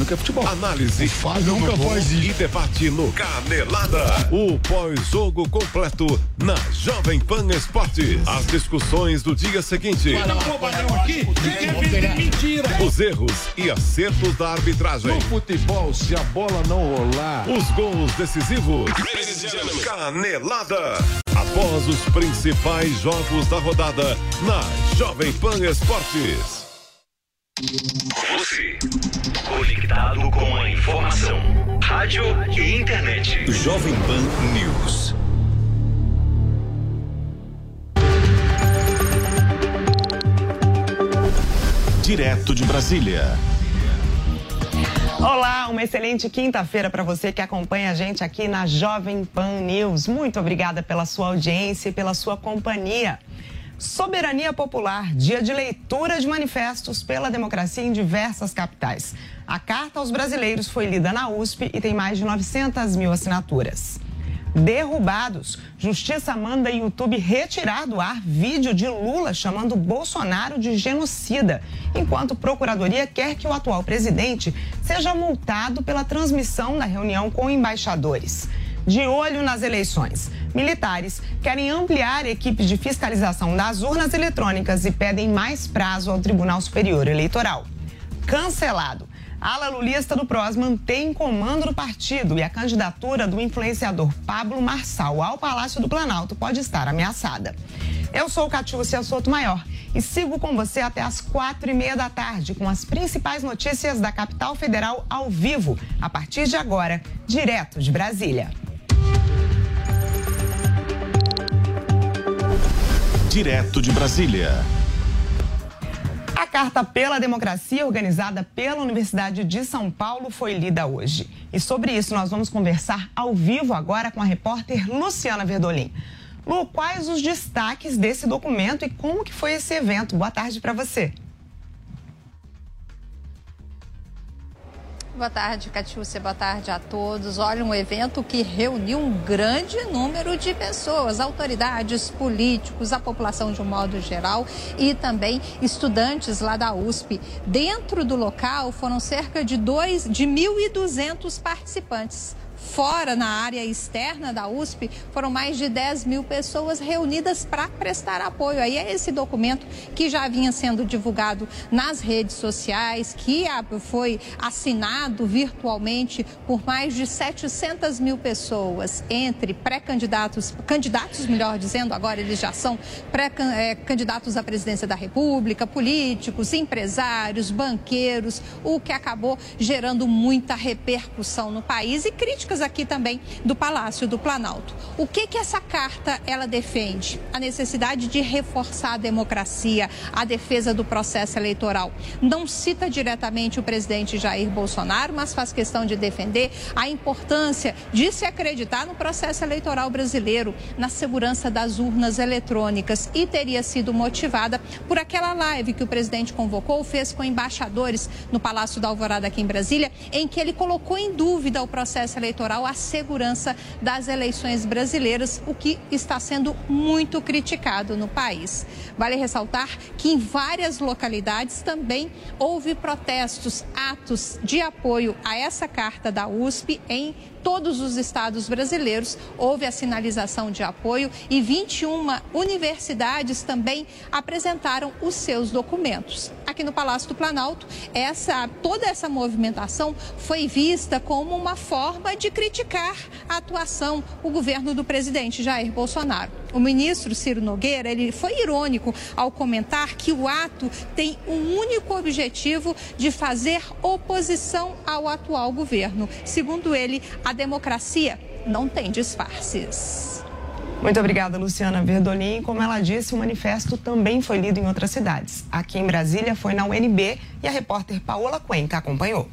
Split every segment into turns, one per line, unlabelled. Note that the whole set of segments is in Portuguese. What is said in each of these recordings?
Nunca futebol.
Análise,
faz nunca faz
e debate no Canelada. O pós-jogo completo na Jovem Pan Esportes. As discussões do dia seguinte.
aqui mentira.
Os erros e acertos da arbitragem.
No futebol, se a bola não rolar.
Os gols decisivos. Canelada. Após os principais jogos da rodada na Jovem Pan Esportes.
Você, conectado com a informação, rádio e internet.
Jovem Pan News. Direto de Brasília.
Olá, uma excelente quinta-feira para você que acompanha a gente aqui na Jovem Pan News. Muito obrigada pela sua audiência e pela sua companhia. Soberania Popular, dia de leitura de manifestos pela democracia em diversas capitais. A carta aos brasileiros foi lida na USP e tem mais de 900 mil assinaturas. Derrubados. Justiça manda YouTube retirar do ar vídeo de Lula chamando Bolsonaro de genocida, enquanto Procuradoria quer que o atual presidente seja multado pela transmissão da reunião com embaixadores de olho nas eleições. Militares querem ampliar equipes de fiscalização das urnas eletrônicas e pedem mais prazo ao Tribunal Superior Eleitoral. Cancelado. Ala lulista do PROS mantém comando do partido e a candidatura do influenciador Pablo Marçal ao Palácio do Planalto pode estar ameaçada. Eu sou Catiúcia Soto Maior e sigo com você até as quatro e meia da tarde com as principais notícias da capital federal ao vivo, a partir de agora, direto de Brasília.
Direto de Brasília.
A Carta pela Democracia, organizada pela Universidade de São Paulo, foi lida hoje. E sobre isso nós vamos conversar ao vivo agora com a repórter Luciana Verdolim. Lu, quais os destaques desse documento e como que foi esse evento? Boa tarde para você.
Boa tarde, Catiúcia. Boa tarde a todos. Olha, um evento que reuniu um grande número de pessoas, autoridades, políticos, a população de um modo geral e também estudantes lá da USP. Dentro do local foram cerca de, dois, de 1.200 participantes fora, na área externa da USP, foram mais de 10 mil pessoas reunidas para prestar apoio. Aí é esse documento que já vinha sendo divulgado nas redes sociais, que foi assinado virtualmente por mais de 700 mil pessoas, entre pré-candidatos, candidatos, melhor dizendo, agora eles já são pré-candidatos à presidência da República, políticos, empresários, banqueiros, o que acabou gerando muita repercussão no país e críticas aqui também do Palácio do Planalto. O que que essa carta ela defende? A necessidade de reforçar a democracia, a defesa do processo eleitoral. Não cita diretamente o presidente Jair Bolsonaro, mas faz questão de defender a importância de se acreditar no processo eleitoral brasileiro, na segurança das urnas eletrônicas e teria sido motivada por aquela live que o presidente convocou, fez com embaixadores no Palácio da Alvorada aqui em Brasília, em que ele colocou em dúvida o processo eleitoral eleitoral a segurança das eleições brasileiras, o que está sendo muito criticado no país. Vale ressaltar que em várias localidades também houve protestos, atos de apoio a essa carta da USP em todos os estados brasileiros houve a sinalização de apoio e 21 universidades também apresentaram os seus documentos. Aqui no Palácio do Planalto, essa, toda essa movimentação foi vista como uma forma de criticar a atuação, o governo do presidente Jair Bolsonaro. O ministro Ciro Nogueira, ele foi irônico ao comentar que o ato tem um único objetivo de fazer oposição ao atual governo. Segundo ele, a a democracia não tem disfarces.
Muito obrigada, Luciana Verdolim. Como ela disse, o manifesto também foi lido em outras cidades. Aqui em Brasília foi na UNB e a repórter Paola Cuenca acompanhou.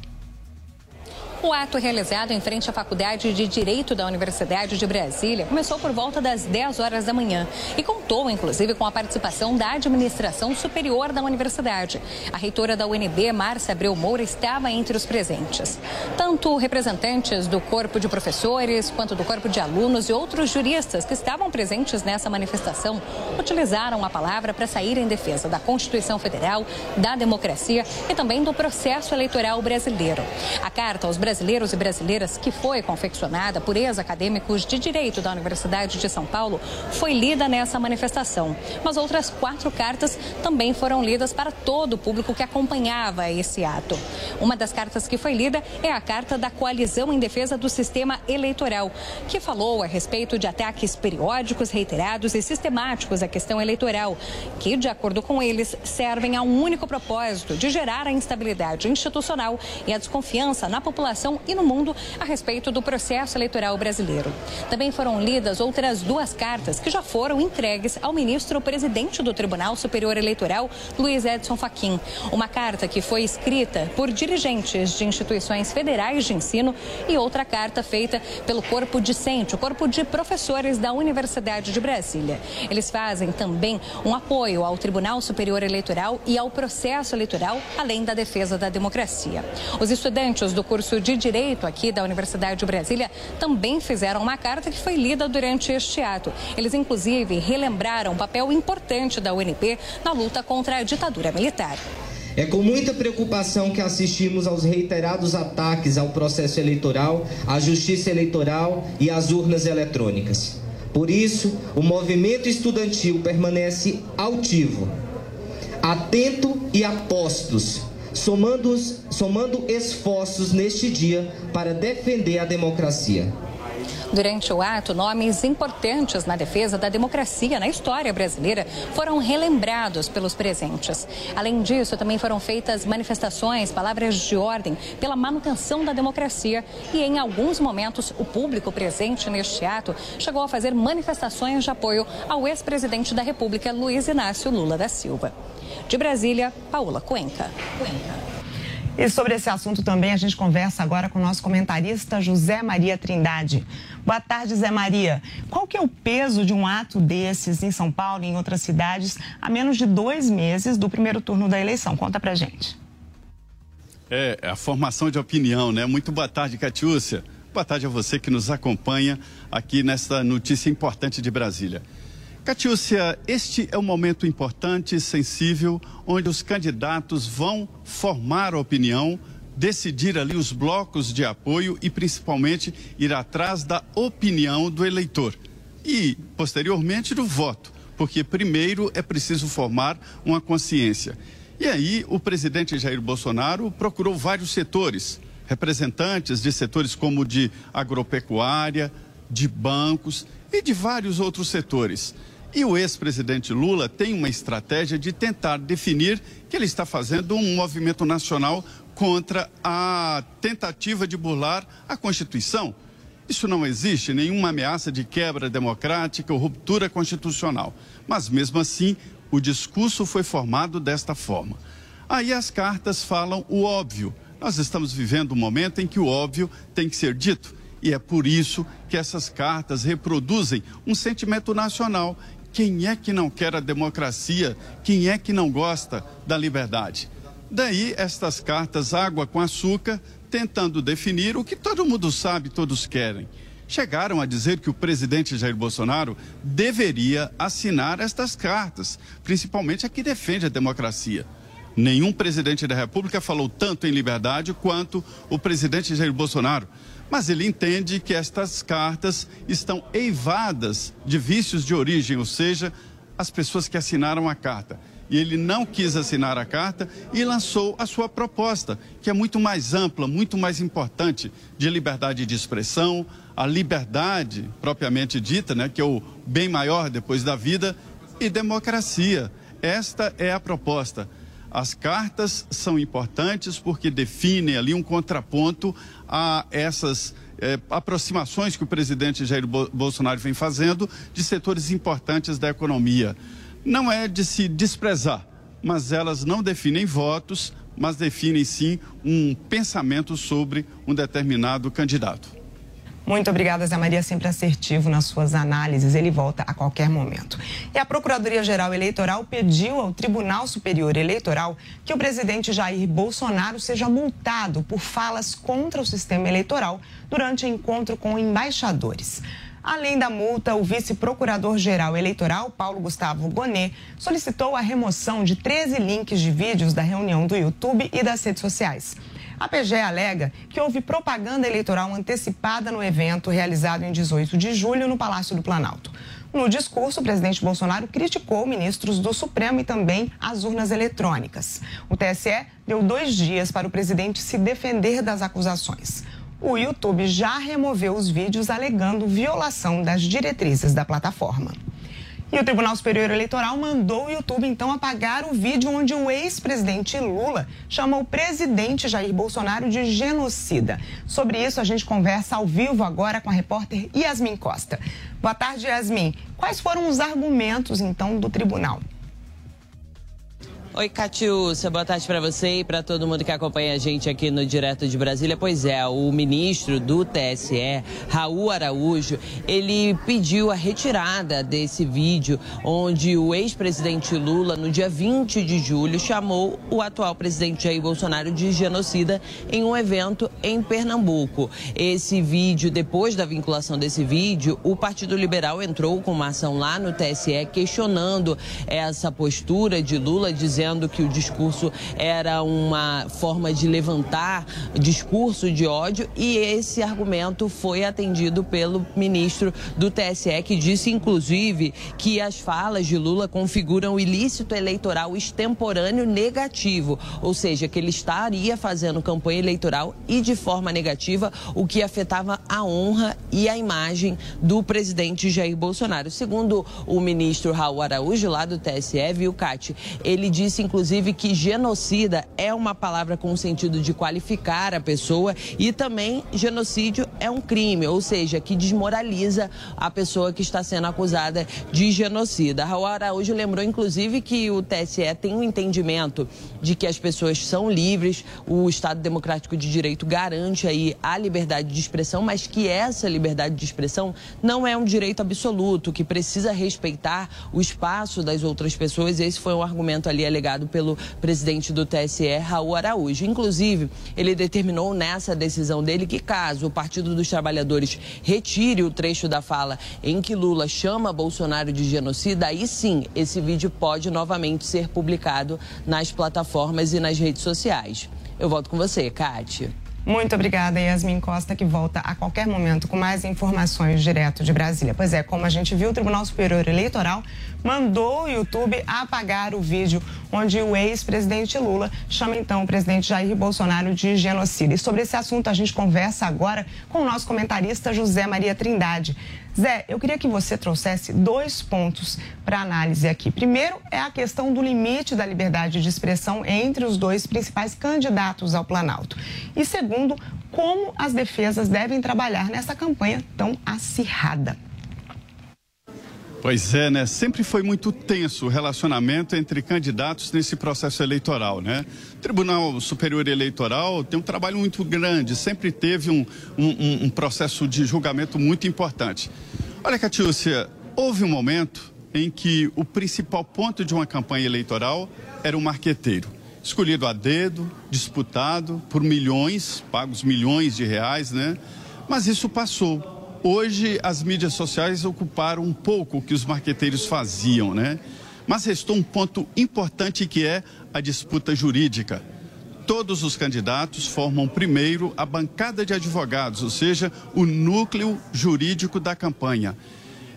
O ato realizado em frente à Faculdade de Direito da Universidade de Brasília começou por volta das 10 horas da manhã e contou, inclusive, com a participação da administração superior da universidade. A reitora da UNB, Márcia Abreu Moura, estava entre os presentes. Tanto representantes do corpo de professores quanto do corpo de alunos e outros juristas que estavam presentes nessa manifestação utilizaram a palavra para sair em defesa da Constituição Federal, da democracia e também do processo eleitoral brasileiro. A carta aos brasileiros e brasileiras que foi confeccionada por ex-acadêmicos de direito da Universidade de São Paulo foi lida nessa manifestação. Mas outras quatro cartas também foram lidas para todo o público que acompanhava esse ato. Uma das cartas que foi lida é a carta da Coalizão em Defesa do Sistema Eleitoral, que falou a respeito de ataques periódicos, reiterados e sistemáticos à questão eleitoral, que, de acordo com eles, servem a um único propósito de gerar a instabilidade institucional e a desconfiança na população e no mundo a respeito do processo eleitoral brasileiro. Também foram lidas outras duas cartas que já foram entregues ao ministro presidente do Tribunal Superior Eleitoral, Luiz Edson Fachin. Uma carta que foi escrita por dirigentes de instituições federais de ensino e outra carta feita pelo corpo discente, o corpo de professores da Universidade de Brasília. Eles fazem também um apoio ao Tribunal Superior Eleitoral e ao processo eleitoral, além da defesa da democracia. Os estudantes do curso de de Direito aqui da Universidade de Brasília também fizeram uma carta que foi lida durante este ato. Eles, inclusive, relembraram o papel importante da UNP na luta contra a ditadura militar.
É com muita preocupação que assistimos aos reiterados ataques ao processo eleitoral, à justiça eleitoral e às urnas eletrônicas. Por isso, o movimento estudantil permanece altivo, atento e a postos somando, somando esforços neste dia para defender a democracia.
Durante o ato, nomes importantes na defesa da democracia na história brasileira foram relembrados pelos presentes. Além disso, também foram feitas manifestações, palavras de ordem pela manutenção da democracia e, em alguns momentos, o público presente neste ato chegou a fazer manifestações de apoio ao ex-presidente da República, Luiz Inácio Lula da Silva. De Brasília, Paula Cuenca. Cuenca.
E sobre esse assunto também a gente conversa agora com o nosso comentarista José Maria Trindade. Boa tarde, Zé Maria. Qual que é o peso de um ato desses em São Paulo e em outras cidades a menos de dois meses do primeiro turno da eleição? Conta pra gente.
É, a formação de opinião, né? Muito boa tarde, Catiúcia. Boa tarde a você que nos acompanha aqui nesta notícia importante de Brasília. Catiúcia, este é um momento importante sensível onde os candidatos vão formar opinião, decidir ali os blocos de apoio e principalmente ir atrás da opinião do eleitor e, posteriormente, do voto, porque primeiro é preciso formar uma consciência. E aí, o presidente Jair Bolsonaro procurou vários setores, representantes de setores como de agropecuária, de bancos e de vários outros setores. E o ex-presidente Lula tem uma estratégia de tentar definir que ele está fazendo um movimento nacional contra a tentativa de burlar a Constituição. Isso não existe nenhuma ameaça de quebra democrática ou ruptura constitucional. Mas mesmo assim, o discurso foi formado desta forma. Aí as cartas falam o óbvio. Nós estamos vivendo um momento em que o óbvio tem que ser dito. E é por isso que essas cartas reproduzem um sentimento nacional quem é que não quer a democracia? Quem é que não gosta da liberdade? Daí estas cartas água com açúcar, tentando definir o que todo mundo sabe, todos querem. Chegaram a dizer que o presidente Jair Bolsonaro deveria assinar estas cartas, principalmente a que defende a democracia. Nenhum presidente da República falou tanto em liberdade quanto o presidente Jair Bolsonaro. Mas ele entende que estas cartas estão eivadas de vícios de origem, ou seja, as pessoas que assinaram a carta. E ele não quis assinar a carta e lançou a sua proposta, que é muito mais ampla, muito mais importante, de liberdade de expressão, a liberdade propriamente dita, né, que é o bem maior depois da vida, e democracia. Esta é a proposta. As cartas são importantes porque definem ali um contraponto a essas eh, aproximações que o presidente Jair Bolsonaro vem fazendo de setores importantes da economia. Não é de se desprezar, mas elas não definem votos, mas definem sim um pensamento sobre um determinado candidato.
Muito obrigada, Zé Maria, sempre assertivo nas suas análises. Ele volta a qualquer momento. E a Procuradoria-Geral Eleitoral pediu ao Tribunal Superior Eleitoral que o presidente Jair Bolsonaro seja multado por falas contra o sistema eleitoral durante encontro com embaixadores. Além da multa, o vice-procurador-geral eleitoral, Paulo Gustavo Gonet, solicitou a remoção de 13 links de vídeos da reunião do YouTube e das redes sociais. A PGE alega que houve propaganda eleitoral antecipada no evento realizado em 18 de julho no Palácio do Planalto. No discurso, o presidente Bolsonaro criticou ministros do Supremo e também as urnas eletrônicas. O TSE deu dois dias para o presidente se defender das acusações. O YouTube já removeu os vídeos alegando violação das diretrizes da plataforma. E o Tribunal Superior Eleitoral mandou o YouTube então apagar o vídeo onde o ex-presidente Lula chama o presidente Jair Bolsonaro de genocida. Sobre isso a gente conversa ao vivo agora com a repórter Yasmin Costa. Boa tarde, Yasmin. Quais foram os argumentos então do tribunal?
Oi, Catiúcia, boa tarde para você e para todo mundo que acompanha a gente aqui no Direto de Brasília. Pois é, o ministro do TSE, Raul Araújo, ele pediu a retirada desse vídeo onde o ex-presidente Lula, no dia 20 de julho, chamou o atual presidente Jair Bolsonaro de genocida em um evento em Pernambuco. Esse vídeo, depois da vinculação desse vídeo, o Partido Liberal entrou com uma ação lá no TSE questionando essa postura de Lula, dizendo dizendo que o discurso era uma forma de levantar discurso de ódio e esse argumento foi atendido pelo ministro do TSE, que disse, inclusive, que as falas de Lula configuram ilícito eleitoral extemporâneo negativo, ou seja, que ele estaria fazendo campanha eleitoral e de forma negativa, o que afetava a honra e a imagem do presidente Jair Bolsonaro. Segundo o ministro Raul Araújo, lá do TSE, viu, Cate, ele disse disse, inclusive, que genocida é uma palavra com o sentido de qualificar a pessoa e também genocídio é um crime, ou seja, que desmoraliza a pessoa que está sendo acusada de genocida. Raul Araújo lembrou, inclusive, que o TSE tem um entendimento de que as pessoas são livres, o Estado Democrático de Direito garante aí a liberdade de expressão, mas que essa liberdade de expressão não é um direito absoluto, que precisa respeitar o espaço das outras pessoas. Esse foi um argumento ali alegado pelo presidente do TSE, Raul Araújo. Inclusive, ele determinou nessa decisão dele que caso o Partido dos Trabalhadores retire o trecho da fala em que Lula chama Bolsonaro de genocida, aí sim esse vídeo pode novamente ser publicado nas plataformas e nas redes sociais. Eu volto com você, Kátia.
Muito obrigada, Yasmin Costa, que volta a qualquer momento com mais informações direto de Brasília. Pois é, como a gente viu, o Tribunal Superior Eleitoral mandou o YouTube apagar o vídeo onde o ex-presidente Lula chama então o presidente Jair Bolsonaro de genocida. E sobre esse assunto a gente conversa agora com o nosso comentarista José Maria Trindade. Zé, eu queria que você trouxesse dois pontos para análise aqui. Primeiro é a questão do limite da liberdade de expressão entre os dois principais candidatos ao Planalto. E segundo, como as defesas devem trabalhar nessa campanha tão acirrada.
Pois é, né? Sempre foi muito tenso o relacionamento entre candidatos nesse processo eleitoral, né? O Tribunal Superior Eleitoral tem um trabalho muito grande, sempre teve um, um, um processo de julgamento muito importante. Olha, Catiúcia, houve um momento em que o principal ponto de uma campanha eleitoral era o marqueteiro. Escolhido a dedo, disputado por milhões, pagos milhões de reais, né? Mas isso passou. Hoje, as mídias sociais ocuparam um pouco o que os marqueteiros faziam, né? Mas restou um ponto importante que é a disputa jurídica. Todos os candidatos formam primeiro a bancada de advogados, ou seja, o núcleo jurídico da campanha.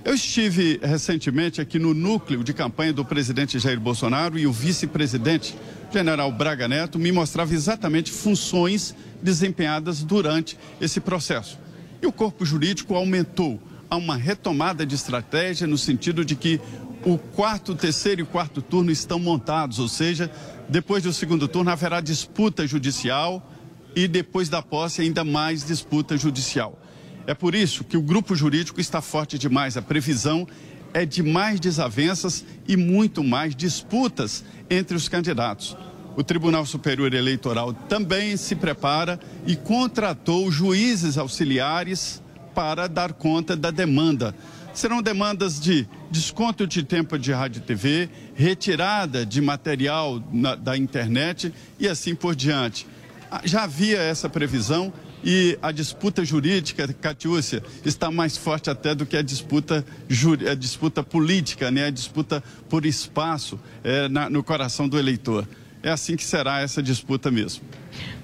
Eu estive recentemente aqui no núcleo de campanha do presidente Jair Bolsonaro e o vice-presidente, general Braga Neto, me mostrava exatamente funções desempenhadas durante esse processo. E o corpo jurídico aumentou. Há uma retomada de estratégia no sentido de que o quarto, terceiro e quarto turno estão montados, ou seja, depois do segundo turno haverá disputa judicial e depois da posse ainda mais disputa judicial. É por isso que o grupo jurídico está forte demais. A previsão é de mais desavenças e muito mais disputas entre os candidatos. O Tribunal Superior Eleitoral também se prepara e contratou juízes auxiliares para dar conta da demanda. Serão demandas de desconto de tempo de rádio e TV, retirada de material na, da internet e assim por diante. Ah, já havia essa previsão e a disputa jurídica, Catiúcia, está mais forte até do que a disputa, a disputa política, né? a disputa por espaço é, na, no coração do eleitor. É assim que será essa disputa mesmo.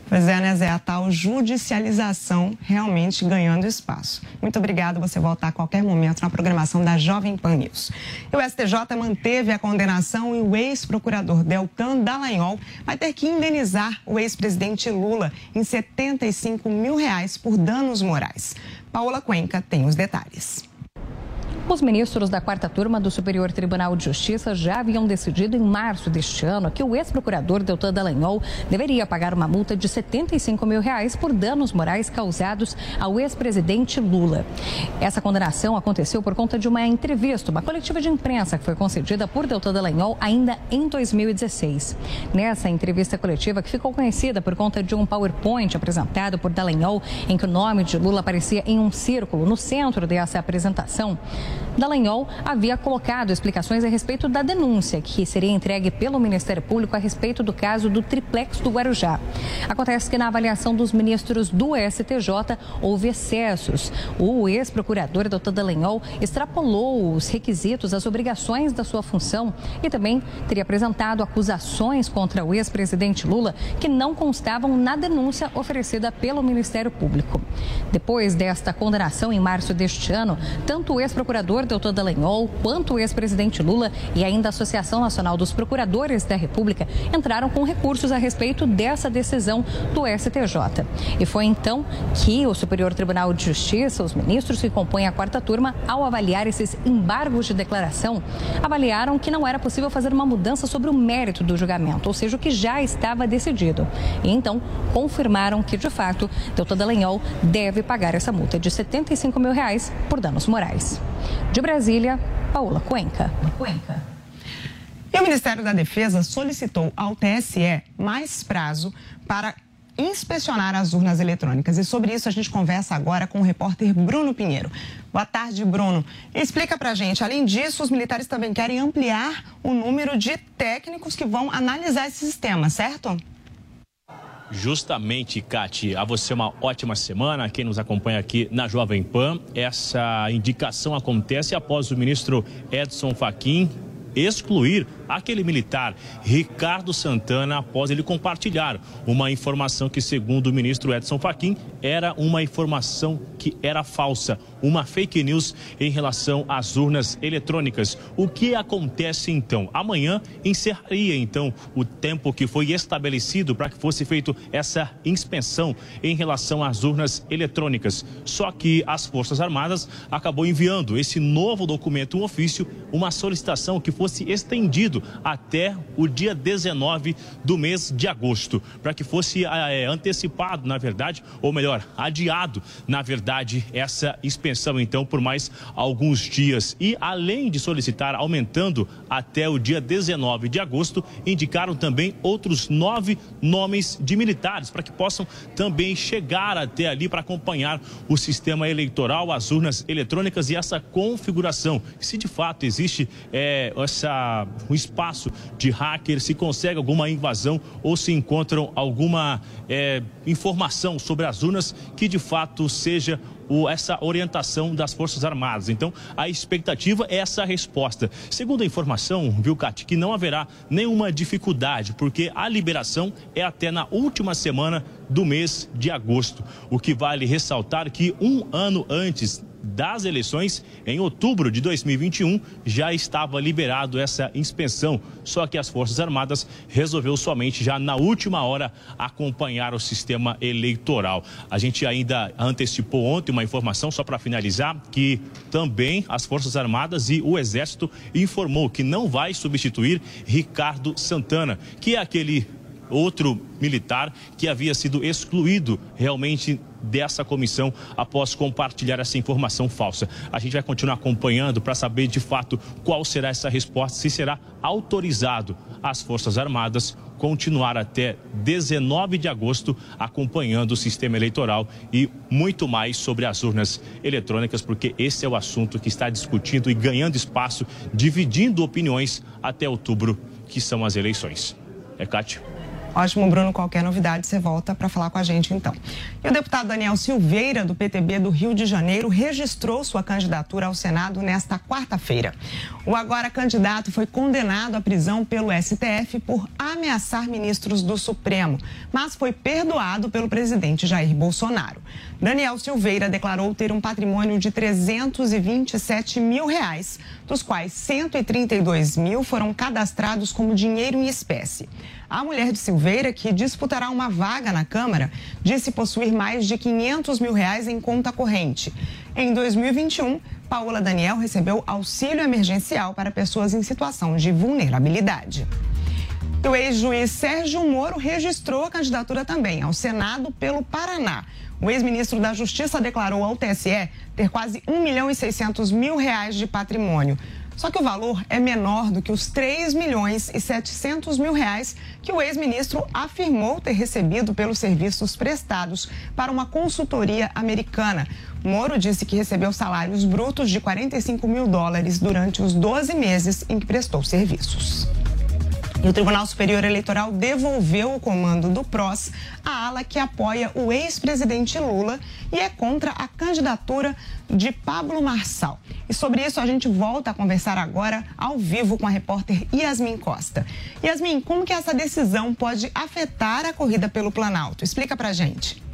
Pois é, né, Zé? A tal judicialização realmente ganhando espaço. Muito obrigada. Você voltar a qualquer momento na programação da Jovem Pan News. E o STJ manteve a condenação e o ex-procurador Deltan Dallagnol vai ter que indenizar o ex-presidente Lula em 75 mil reais por danos morais. Paola Cuenca tem os detalhes.
Os ministros da quarta turma do Superior Tribunal de Justiça já haviam decidido em março deste ano que o ex-procurador Deltan Dallagnol deveria pagar uma multa de 75 mil reais por danos morais causados ao ex-presidente Lula. Essa condenação aconteceu por conta de uma entrevista, uma coletiva de imprensa que foi concedida por Deltan Dallagnol ainda em 2016. Nessa entrevista coletiva, que ficou conhecida por conta de um PowerPoint apresentado por Dallagnol, em que o nome de Lula aparecia em um círculo no centro dessa apresentação, Dallagnol havia colocado explicações a respeito da denúncia que seria entregue pelo Ministério Público a respeito do caso do triplex do Guarujá. Acontece que na avaliação dos ministros do STJ houve excessos. O ex-procurador Dr. Dallagnol extrapolou os requisitos, as obrigações da sua função e também teria apresentado acusações contra o ex-presidente Lula que não constavam na denúncia oferecida pelo Ministério Público. Depois desta condenação em março deste ano, tanto o ex-procurador procurador Doutor Dallagnol, quanto o ex-presidente Lula e ainda a Associação Nacional dos Procuradores da República entraram com recursos a respeito dessa decisão do STJ. E foi então que o Superior Tribunal de Justiça, os ministros que compõem a quarta turma, ao avaliar esses embargos de declaração, avaliaram que não era possível fazer uma mudança sobre o mérito do julgamento, ou seja, o que já estava decidido. E então confirmaram que, de fato, Doutor Dallagnol deve pagar essa multa de 75 mil reais por danos morais. De Brasília, Paula Cuenca. Cuenca.
E o Ministério da Defesa solicitou ao TSE mais prazo para inspecionar as urnas eletrônicas. E sobre isso a gente conversa agora com o repórter Bruno Pinheiro. Boa tarde, Bruno. Explica pra gente, além disso, os militares também querem ampliar o número de técnicos que vão analisar esse sistema, certo?
Justamente, Cati, a você uma ótima semana. Quem nos acompanha aqui na Jovem Pan, essa indicação acontece após o ministro Edson Fachin excluir aquele militar Ricardo Santana após ele compartilhar uma informação que, segundo o ministro Edson Fachin, era uma informação que era falsa, uma fake news em relação às urnas eletrônicas. O que acontece então? Amanhã encerraria então o tempo que foi estabelecido para que fosse feito essa inspeção em relação às urnas eletrônicas. Só que as Forças Armadas acabou enviando esse novo documento, um ofício, uma solicitação que fosse estendido até o dia 19 do mês de agosto, para que fosse é, antecipado, na verdade, ou melhor, adiado, na verdade, essa inspeção, então, por mais alguns dias. E além de solicitar, aumentando até o dia 19 de agosto, indicaram também outros nove nomes de militares, para que possam também chegar até ali para acompanhar o sistema eleitoral, as urnas eletrônicas e essa configuração. Se de fato existe é, essa, um espaço de hacker, se consegue alguma invasão ou se encontram alguma é, informação sobre as urnas que de fato seja o, essa orientação das Forças Armadas. Então, a expectativa é essa resposta. Segundo a informação, viu, Cati, que não haverá nenhuma dificuldade, porque a liberação é até na última semana do mês de agosto. O que vale ressaltar que um ano antes das eleições, em outubro de 2021, já estava liberado essa inspeção. Só que as Forças Armadas resolveu somente já na última hora acompanhar o sistema eleitoral. A gente ainda antecipou ontem uma informação, só para finalizar, que também as Forças Armadas e o Exército informou que não vai substituir Ricardo Santana, que é aquele outro militar que havia sido excluído realmente dessa comissão após compartilhar essa informação falsa. A gente vai continuar acompanhando para saber de fato qual será essa resposta, se será autorizado as Forças Armadas continuar até 19 de agosto acompanhando o sistema eleitoral e muito mais sobre as urnas eletrônicas, porque esse é o assunto que está discutindo e ganhando espaço, dividindo opiniões até outubro, que são as eleições. É, Cátia?
Ótimo, Bruno. Qualquer novidade, você volta para falar com a gente, então. E o deputado Daniel Silveira, do PTB do Rio de Janeiro, registrou sua candidatura ao Senado nesta quarta-feira. O agora candidato foi condenado à prisão pelo STF por ameaçar ministros do Supremo, mas foi perdoado pelo presidente Jair Bolsonaro. Daniel Silveira declarou ter um patrimônio de 327 mil reais, dos quais 132 mil foram cadastrados como dinheiro em espécie. A mulher de Silveira, que disputará uma vaga na Câmara, disse possuir mais de 500 mil reais em conta corrente. Em 2021, Paola Daniel recebeu auxílio emergencial para pessoas em situação de vulnerabilidade. O ex-juiz Sérgio Moro registrou a candidatura também ao Senado pelo Paraná. O ex-ministro da Justiça declarou ao TSE ter quase 1 milhão e 600 mil reais de patrimônio. Só que o valor é menor do que os 3 milhões e 700 mil reais que o ex-ministro afirmou ter recebido pelos serviços prestados para uma consultoria americana. Moro disse que recebeu salários brutos de 45 mil dólares durante os 12 meses em que prestou serviços. E o Tribunal Superior Eleitoral devolveu o comando do PROS à ala que apoia o ex-presidente Lula e é contra a candidatura de Pablo Marçal. E sobre isso a gente volta a conversar agora ao vivo com a repórter Yasmin Costa. Yasmin, como que essa decisão pode afetar a corrida pelo Planalto? Explica pra gente.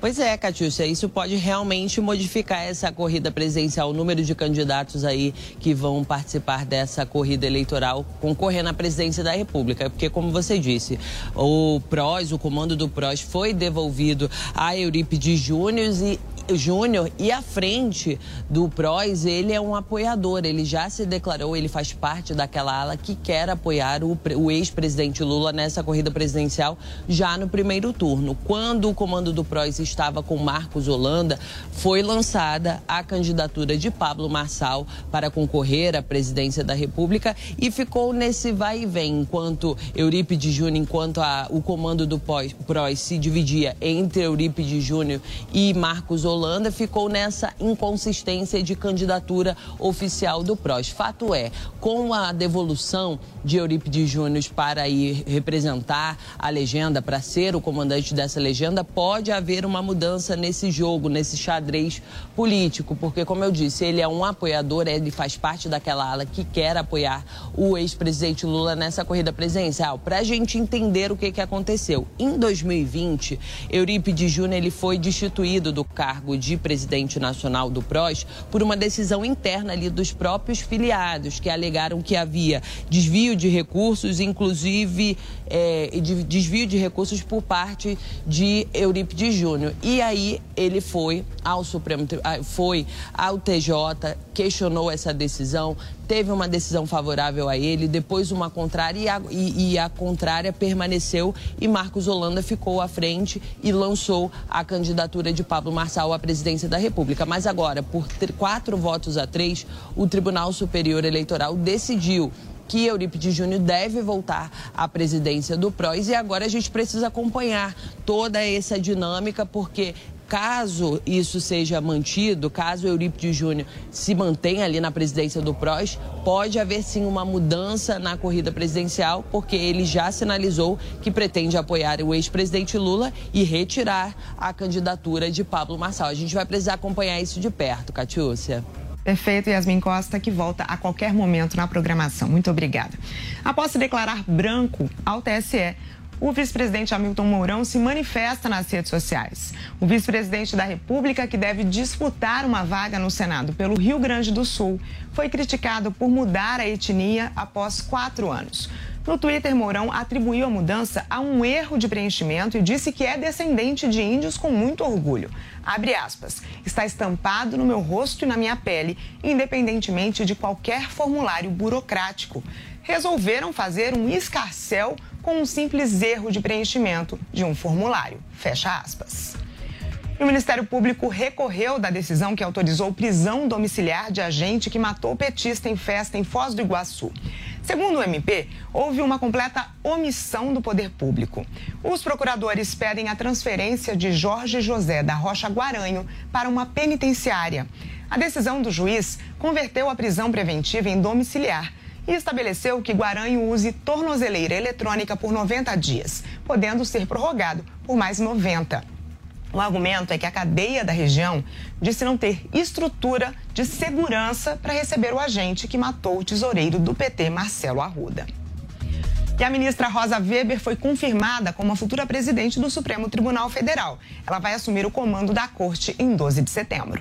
Pois é, Catiúcia, isso pode realmente modificar essa corrida presidencial, o número de candidatos aí que vão participar dessa corrida eleitoral, concorrer na presidência da República. Porque, como você disse, o PROS, o comando do PROS foi devolvido a Eurípides Júnior e Júnior e à frente do PROS, ele é um apoiador, ele já se declarou, ele faz parte daquela ala que quer apoiar o, o ex-presidente Lula nessa corrida presidencial já no primeiro turno. Quando o comando do PROS estava com Marcos Holanda, foi lançada a candidatura de Pablo Marçal para concorrer à presidência da República e ficou nesse vai e vem, enquanto Eurípides Júnior, enquanto a, o comando do PROS se dividia entre Eurípides Júnior e Marcos Holanda, Holanda ficou nessa inconsistência de candidatura oficial do PROS. Fato é, com a devolução de Eurípides Júnior para ir representar a legenda, para ser o comandante dessa legenda, pode haver uma mudança nesse jogo, nesse xadrez político, porque, como eu disse, ele é um apoiador, ele faz parte daquela ala que quer apoiar o ex-presidente Lula nessa corrida presidencial. Para a gente entender o que, que aconteceu. Em 2020, Eurípides Júnior ele foi destituído do cargo cargo de presidente nacional do PROS por uma decisão interna ali dos próprios filiados, que alegaram que havia desvio de recursos, inclusive é, de, desvio de recursos por parte de Eurípides Júnior. E aí ele foi ao Supremo, foi ao TJ, questionou essa decisão, teve uma decisão favorável a ele, depois uma contrária e a, e, e a, contrária permaneceu e Marcos Holanda ficou à frente e lançou a candidatura de Pablo Marçal à presidência da República. Mas agora, por quatro votos a três, o Tribunal Superior Eleitoral decidiu que Eurípides Júnior deve voltar à presidência do PROS e agora a gente precisa acompanhar toda essa dinâmica, porque caso isso seja mantido, caso Eurípides Júnior se mantenha ali na presidência do PROS, pode haver sim uma mudança na corrida presidencial, porque ele já sinalizou que pretende apoiar o ex-presidente Lula e retirar a candidatura de Pablo Marçal. A gente vai precisar acompanhar isso de perto, Catiúcia.
Perfeito, Yasmin Costa, que volta a qualquer momento na programação. Muito obrigada. Após se declarar branco ao TSE, o vice-presidente Hamilton Mourão se manifesta nas redes sociais. O vice-presidente da República, que deve disputar uma vaga no Senado pelo Rio Grande do Sul, foi criticado por mudar a etnia após quatro anos. No Twitter, Mourão atribuiu a mudança a um erro de preenchimento e disse que é descendente de índios com muito orgulho. Abre aspas. Está estampado no meu rosto e na minha pele, independentemente de qualquer formulário burocrático. Resolveram fazer um escarcel com um simples erro de preenchimento de um formulário. Fecha aspas. O Ministério Público recorreu da decisão que autorizou prisão domiciliar de agente que matou petista em festa em Foz do Iguaçu. Segundo o MP, houve uma completa omissão do poder público. Os procuradores pedem a transferência de Jorge José da Rocha Guaranho para uma penitenciária. A decisão do juiz converteu a prisão preventiva em domiciliar e estabeleceu que Guaranho use tornozeleira eletrônica por 90 dias, podendo ser prorrogado por mais 90. O argumento é que a cadeia da região disse não ter estrutura de segurança para receber o agente que matou o tesoureiro do PT, Marcelo Arruda. E a ministra Rosa Weber foi confirmada como a futura presidente do Supremo Tribunal Federal. Ela vai assumir o comando da corte em 12 de setembro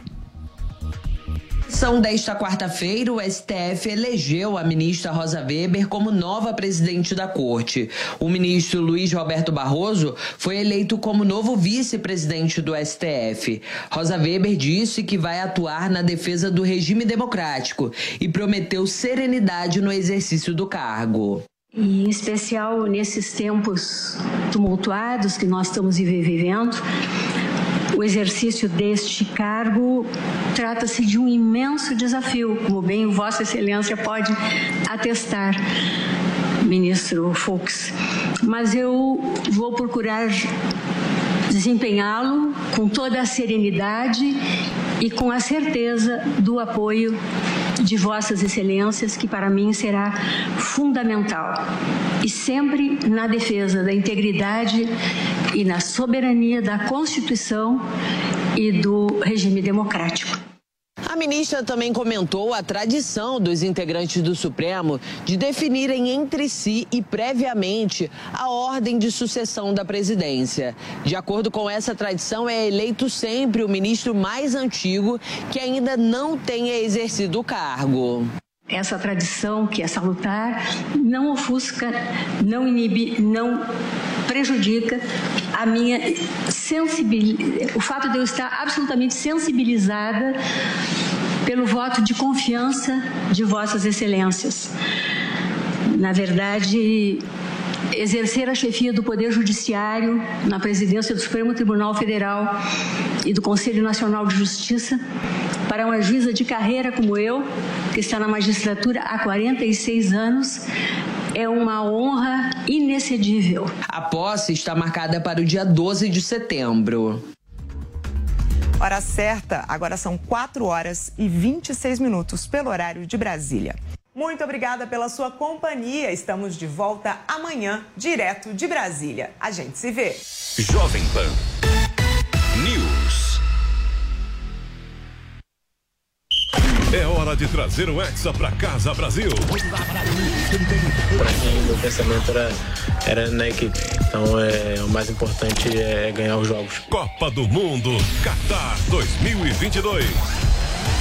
sessão desta quarta-feira, o STF elegeu a ministra Rosa Weber como nova presidente da corte. O ministro Luiz Roberto Barroso foi eleito como novo vice-presidente do STF. Rosa Weber disse que vai atuar na defesa do regime democrático e prometeu serenidade no exercício do cargo.
E, em especial nesses tempos tumultuados que nós estamos vivendo, o exercício deste cargo trata-se de um imenso desafio, como bem Vossa Excelência pode atestar, ministro Fux. Mas eu vou procurar desempenhá-lo com toda a serenidade e com a certeza do apoio de Vossas Excelências, que para mim será fundamental. E sempre na defesa da integridade e na soberania da Constituição e do regime democrático.
A ministra também comentou a tradição dos integrantes do Supremo de definirem entre si e previamente a ordem de sucessão da presidência. De acordo com essa tradição, é eleito sempre o ministro mais antigo que ainda não tenha exercido o cargo
essa tradição que é salutar não ofusca, não inibe, não prejudica a minha sensibilidade, o fato de eu estar absolutamente sensibilizada pelo voto de confiança de Vossas Excelências. Na verdade, exercer a chefia do Poder Judiciário na presidência do Supremo Tribunal Federal e do Conselho Nacional de Justiça para uma juíza de carreira como eu, que está na magistratura há 46 anos, é uma honra inexcedível.
A posse está marcada para o dia 12 de setembro.
Hora certa, agora são 4 horas e 26 minutos pelo horário de Brasília. Muito obrigada pela sua companhia. Estamos de volta amanhã, direto de Brasília. A gente se vê.
Jovem Pan É hora de trazer o Hexa pra casa, Brasil.
Pra mim, meu pensamento era, era na equipe. Então, é, o mais importante é ganhar os jogos.
Copa do Mundo, Qatar 2022.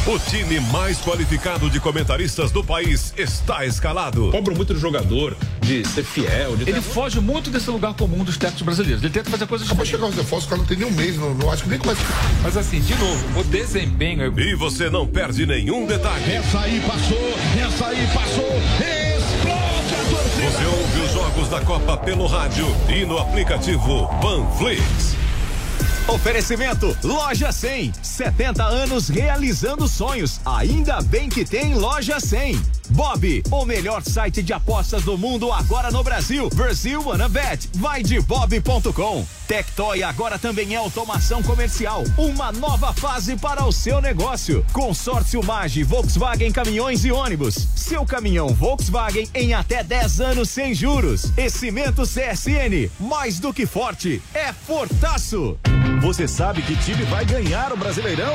O time mais qualificado de comentaristas do país está escalado.
Cobro muito do jogador, de ser fiel. De ele ter... foge muito desse lugar comum dos técnicos brasileiros. Ele tenta fazer coisas
Acabou de chegar os reforços, o cara não tem nem um mês, não, não acho que nem começa.
Mas assim, de novo, o desempenho.
E você não perde nenhum detalhe.
Essa aí passou, essa aí passou, explode a torcida.
Você ouve os jogos da Copa pelo rádio e no aplicativo Panflix.
Oferecimento Loja 100. 70 anos realizando sonhos. Ainda bem que tem Loja 100. Bob, o melhor site de apostas do mundo agora no Brasil. Brasil Bet. Vai de bob.com. Tectoy agora também é automação comercial. Uma nova fase para o seu negócio. Consórcio Mage, Volkswagen Caminhões e Ônibus. Seu caminhão Volkswagen em até 10 anos sem juros. E Cimento CSN. Mais do que forte, é fortaço.
Você sabe que time vai ganhar o Brasileirão?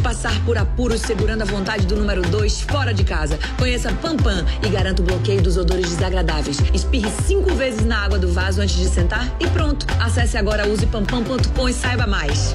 Passar por apuros segurando a vontade do número 2 fora de casa. Conheça Pampam e garanta o bloqueio dos odores desagradáveis. Espirre cinco vezes na água do vaso antes de sentar e pronto. Acesse agora usepampam.com e saiba mais.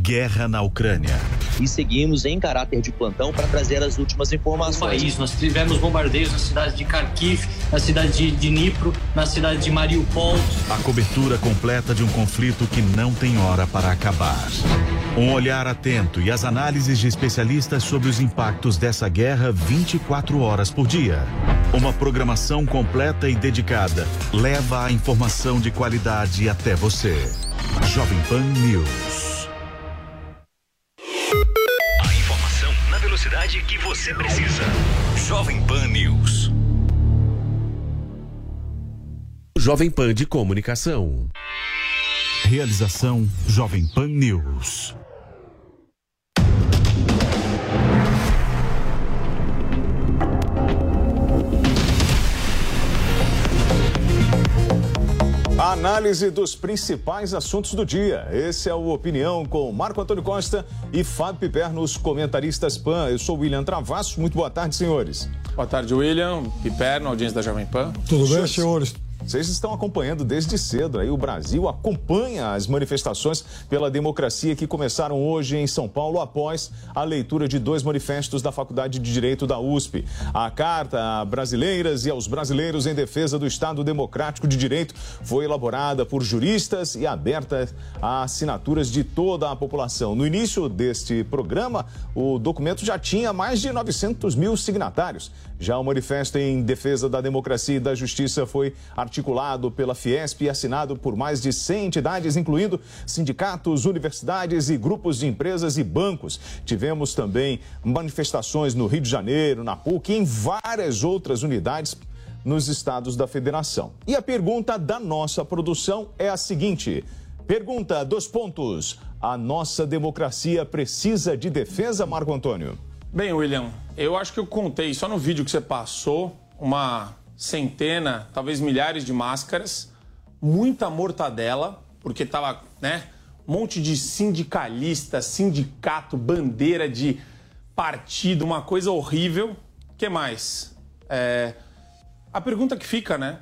Guerra na Ucrânia.
E seguimos em caráter de plantão para trazer as últimas informações.
No país, nós tivemos bombardeios na cidade de Kharkiv, na cidade de Dnipro, na cidade de Mariupol.
A cobertura completa de um conflito que não tem hora para acabar. Um olhar atento e as análises de especialistas sobre os impactos dessa guerra 24 horas por dia. Uma programação completa e dedicada leva a informação de qualidade até você. Jovem Pan News.
Você precisa. Jovem Pan News.
Jovem Pan de Comunicação.
Realização Jovem Pan News.
A análise dos principais assuntos do dia. Esse é o Opinião com Marco Antônio Costa e Fábio Piper nos comentaristas PAN. Eu sou o William Travasso. Muito boa tarde, senhores.
Boa tarde, William. Piper, na audiência da Jovem Pan.
Tudo bem, senhores? Vocês estão acompanhando desde cedo. Aí o Brasil acompanha as manifestações pela democracia que começaram hoje em São Paulo após a leitura de dois manifestos da Faculdade de Direito da USP. A carta a brasileiras e aos brasileiros em defesa do Estado Democrático de Direito foi elaborada por juristas e aberta a assinaturas de toda a população. No início deste programa, o documento já tinha mais de 900 mil signatários. Já o manifesto em defesa da democracia e da justiça foi articulado pela Fiesp e assinado por mais de 100 entidades, incluindo sindicatos, universidades e grupos de empresas e bancos. Tivemos também manifestações no Rio de Janeiro, na PUC e em várias outras unidades nos estados da federação. E a pergunta da nossa produção é a seguinte: pergunta dos pontos. A nossa democracia precisa de defesa, Marco Antônio?
Bem, William, eu acho que eu contei só no vídeo que você passou uma centena, talvez milhares de máscaras, muita mortadela, porque tava, né, um monte de sindicalista, sindicato, bandeira de partido, uma coisa horrível. Que mais? É... A pergunta que fica, né?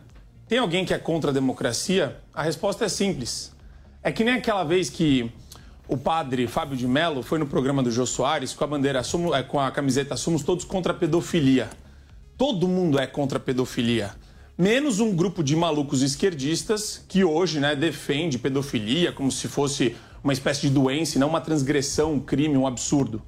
Tem alguém que é contra a democracia? A resposta é simples. É que nem aquela vez que o padre Fábio de Mello foi no programa do Jô Soares com a bandeira, com a camiseta Somos Todos contra a Pedofilia. Todo mundo é contra a pedofilia. Menos um grupo de malucos esquerdistas que hoje né, defende pedofilia como se fosse uma espécie de doença e não uma transgressão, um crime, um absurdo.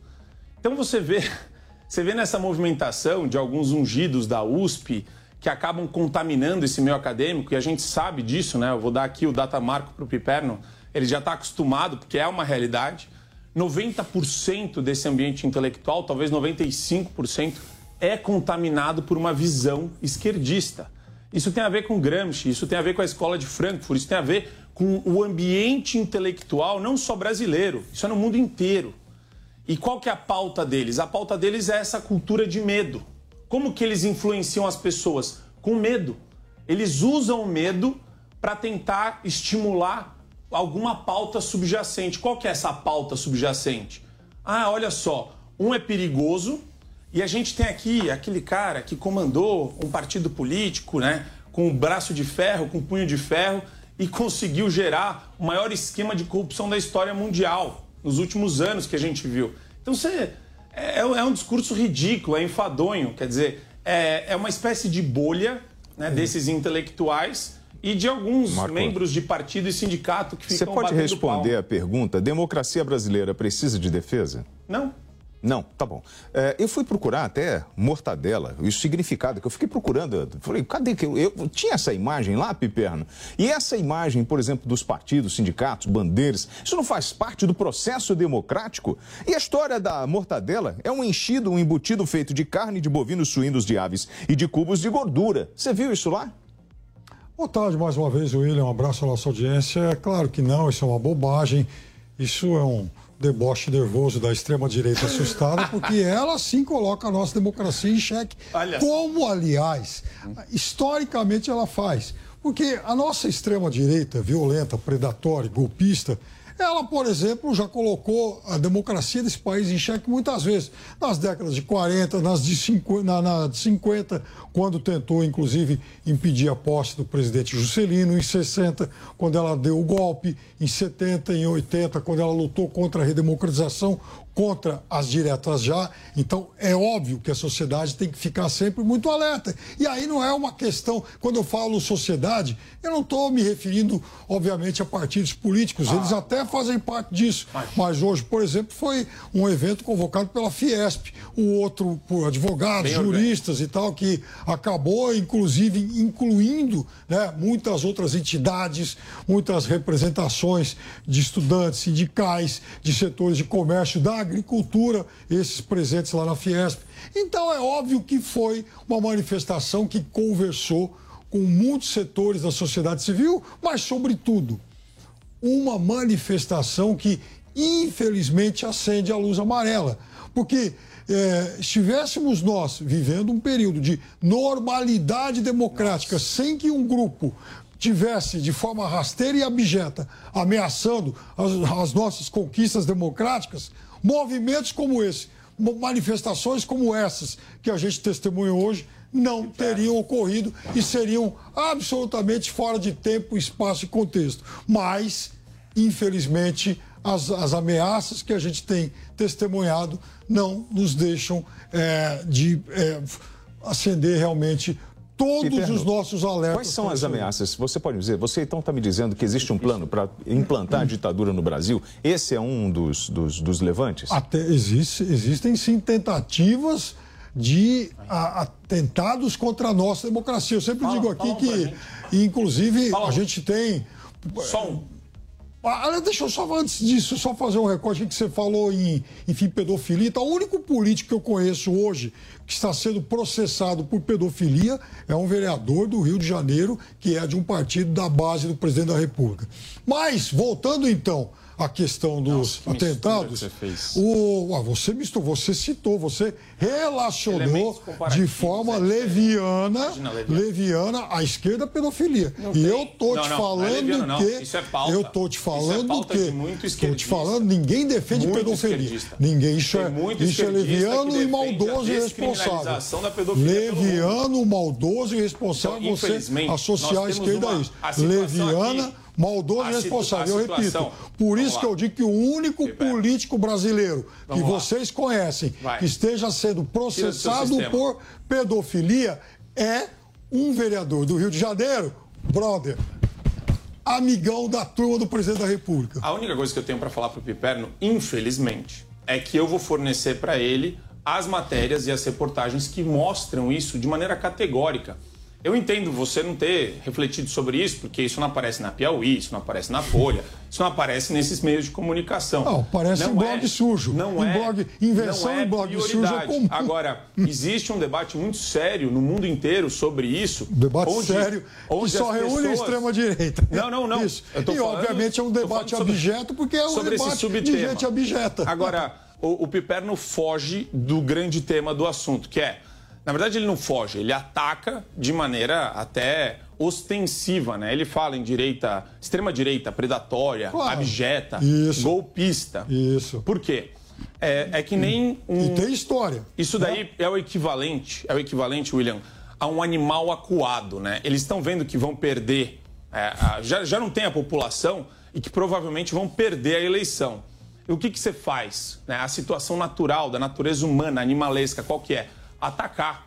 Então você vê, você vê nessa movimentação de alguns ungidos da USP que acabam contaminando esse meio acadêmico, e a gente sabe disso, né? Eu vou dar aqui o data marco para o Piperno, ele já está acostumado, porque é uma realidade. 90% desse ambiente intelectual, talvez 95%, é contaminado por uma visão esquerdista. Isso tem a ver com Gramsci, isso tem a ver com a escola de Frankfurt, isso tem a ver com o ambiente intelectual, não só brasileiro, isso é no mundo inteiro. E qual que é a pauta deles? A pauta deles é essa cultura de medo. Como que eles influenciam as pessoas? Com medo. Eles usam o medo para tentar estimular alguma pauta subjacente. Qual que é essa pauta subjacente? Ah, olha só, um é perigoso e a gente tem aqui aquele cara que comandou um partido político, né, com um braço de ferro, com um punho de ferro e conseguiu gerar o maior esquema de corrupção da história mundial nos últimos anos que a gente viu. Então você é, é um discurso ridículo, é enfadonho, quer dizer, é, é uma espécie de bolha né, desses intelectuais e de alguns
Marco.
membros de partido e sindicato que
Você
ficam
pode
batendo
responder
palma.
a pergunta: democracia brasileira precisa de defesa?
Não.
Não, tá bom. É, eu fui procurar até mortadela, o significado, que eu fiquei procurando. Falei, cadê que eu, eu. Tinha essa imagem lá, Piperno? E essa imagem, por exemplo, dos partidos, sindicatos, bandeiras, isso não faz parte do processo democrático? E a história da mortadela é um enchido, um embutido feito de carne de bovinos, suínos, de aves e de cubos de gordura. Você viu isso lá?
Boa tarde mais uma vez, William. Um abraço à nossa audiência. É claro que não, isso é uma bobagem. Isso é um deboche nervoso da extrema-direita assustada, porque ela sim coloca a nossa democracia em xeque. Como, aliás, historicamente ela faz. Porque a nossa extrema-direita violenta, predatória, golpista, ela, por exemplo, já colocou a democracia desse país em xeque muitas vezes. Nas décadas de 40, nas de 50, na, na de 50 quando tentou, inclusive, impedir a posse do presidente Juscelino, em 60, quando ela deu o golpe, em 70, em 80, quando ela lutou contra a redemocratização, contra as diretas já. Então, é óbvio que a sociedade tem que ficar sempre muito alerta. E aí não é uma questão, quando eu falo sociedade, eu não estou me referindo, obviamente, a partidos políticos. Ah. Eles até fazem parte disso. Mas hoje, por exemplo, foi um evento convocado pela Fiesp, o outro por advogados, Bem juristas e tal, que acabou, inclusive, incluindo né, muitas outras entidades, muitas representações de estudantes, sindicais, de setores de comércio, da agricultura, esses presentes lá na Fiesp. Então é óbvio que foi uma manifestação que conversou com muitos setores da sociedade civil, mas, sobretudo, uma manifestação que, infelizmente, acende a luz amarela. Porque é, estivéssemos nós vivendo um período de normalidade democrática Nossa. sem que um grupo tivesse de forma rasteira e abjeta ameaçando as, as nossas conquistas democráticas, movimentos como esse, manifestações como essas que a gente testemunhou hoje, não teriam ocorrido e seriam absolutamente fora de tempo, espaço e contexto. Mas, infelizmente, as, as ameaças que a gente tem testemunhado não nos deixam é, de é, acender realmente todos os nossos alertas.
Quais são as ameaças? Você pode dizer, você então está me dizendo que existe um plano para implantar a ditadura no Brasil? Esse é um dos, dos, dos levantes?
Até existe, existem sim tentativas de a, atentados contra a nossa democracia. Eu sempre fala, digo aqui que, inclusive, fala. a gente tem.
Só um
ah, deixa eu só, antes disso, só fazer um recorte que você falou em, enfim, pedofilia. Então, o único político que eu conheço hoje que está sendo processado por pedofilia é um vereador do Rio de Janeiro, que é de um partido da base do presidente da República. Mas, voltando então a questão dos Nossa, atentados. Você, fez. O, ah, você misturou, você citou, você relacionou de forma leviana, leviana, leviana a esquerda a pedofilia. Não e tem. eu tô não, te não, falando é que
isso é pauta.
eu tô te é falando
é
que estou te falando, ninguém defende muito pedofilia. Ninguém isso é, isso é leviano e maldoso e irresponsável. Leviano, maldoso e irresponsável então, você associar a esquerda a isso. Leviana maldoso e responsável. Eu repito, por isso que eu digo que o único político brasileiro que vocês conhecem que esteja sendo processado por pedofilia é um vereador do Rio de Janeiro, brother, amigão da turma do presidente da República.
A única coisa que eu tenho para falar para o Piperno, infelizmente, é que eu vou fornecer para ele as matérias e as reportagens que mostram isso de maneira categórica. Eu entendo você não ter refletido sobre isso, porque isso não aparece na Piauí, isso não aparece na Folha, isso não aparece nesses meios de comunicação.
Não, parece não em blog é, sujo.
Não
em
é,
blog, invenção
não é
em blog prioridade. sujo é comum.
Agora, existe um debate muito sério no mundo inteiro sobre isso.
Debate onde, sério onde que só reúne pessoas... a extrema-direita.
Não, não, não.
Isso. e, falando, obviamente, é um debate abjeto, porque é um debate de gente abjeta.
Agora, o, o Piperno foge do grande tema do assunto, que é na verdade, ele não foge, ele ataca de maneira até ostensiva, né? Ele fala em direita, extrema direita, predatória, claro. abjeta, Isso. golpista.
Isso.
Por quê? É, é que nem um...
E tem história.
Isso daí né? é o equivalente, é o equivalente, William, a um animal acuado, né? Eles estão vendo que vão perder, é, a, já, já não tem a população e que provavelmente vão perder a eleição. E o que, que você faz? Né? A situação natural, da natureza humana, animalesca, qual que é? Atacar.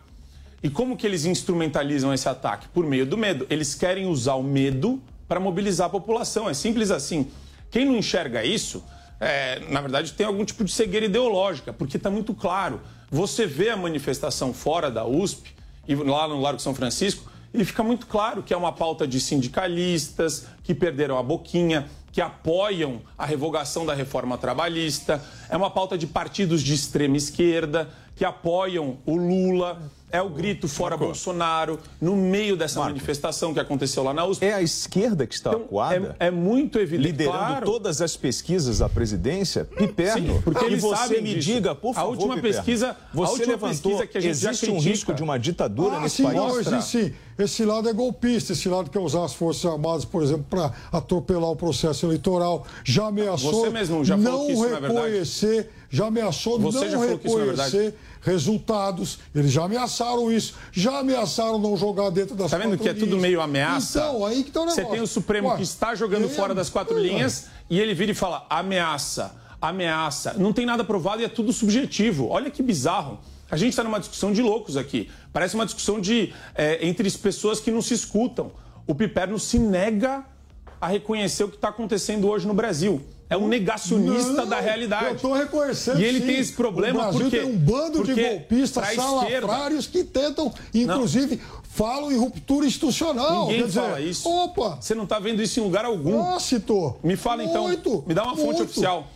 E como que eles instrumentalizam esse ataque? Por meio do medo. Eles querem usar o medo para mobilizar a população. É simples assim. Quem não enxerga isso é, na verdade, tem algum tipo de cegueira ideológica, porque está muito claro. Você vê a manifestação fora da USP, e lá no Largo São Francisco, e fica muito claro que é uma pauta de sindicalistas que perderam a boquinha, que apoiam a revogação da reforma trabalhista, é uma pauta de partidos de extrema esquerda que apoiam o Lula. É o grito fora Bolsonaro, no meio dessa manifestação que aconteceu lá na USP.
É a esquerda que está acuada?
É, é muito evidente.
Liderando
claro.
todas as pesquisas à presidência? Piperno,
Sim, porque
e
eles
você
sabem
me
disso.
diga, por
A
favor,
última
Piperno,
pesquisa- a
você
última
levantou,
pesquisa que a gente já
existe um risco de uma ditadura
Ah,
nesse
sim,
país?
não, existe sim. Esse lado é golpista, esse lado quer usar as Forças Armadas, por exemplo, para atropelar o processo eleitoral. Já ameaçou
Você mesmo já falou
não
que isso não é
reconhecer, já ameaçou
Você já
não
falou que isso não é
reconhecer resultados. Eles já ameaçaram isso, já ameaçaram não jogar dentro das
Tá vendo
quatro
que é tudo
linhas.
meio ameaça?
Então, aí que tá o
Você
negócio.
tem o Supremo
Ué,
que está jogando fora das quatro
Ué.
linhas e ele vira e fala ameaça, ameaça. Não tem nada provado e é tudo subjetivo. Olha que bizarro. A gente está numa discussão de loucos aqui. Parece uma discussão de é, entre as pessoas que não se escutam. O Piperno se nega a reconhecer o que está acontecendo hoje no Brasil. É um negacionista
Não,
da realidade.
Eu estou reconhecendo.
E ele
sim.
tem esse problema
o Brasil
porque
tem um bando de golpistas salafrários que tentam, inclusive, falam em ruptura institucional.
Ninguém
Quer dizer,
fala isso.
Opa!
Você não está vendo isso em lugar algum.
Nossa, Tô.
Me fala então.
Muito,
me dá uma fonte
muito.
oficial.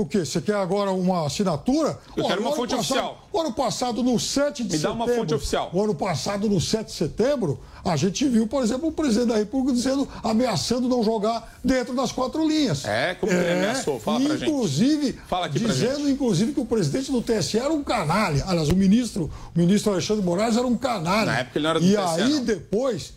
O quê? Você quer agora uma assinatura?
Eu quero uma fonte
passado-
oficial.
O ano passado, no 7 de
Me dá
setembro.
uma fonte oficial.
O ano passado, no 7 de setembro, a gente viu, por exemplo, o presidente da República dizendo, ameaçando não jogar dentro das quatro linhas.
É, como que ele ameaçou? Fala pra gente.
Inclusive,
Fala aqui
dizendo, inclusive, que o presidente do TSE era um canalha. Aliás, o ministro, o ministro Alexandre Moraes era um canalha.
Na época ele não era do
E
TSE,
aí,
não.
depois,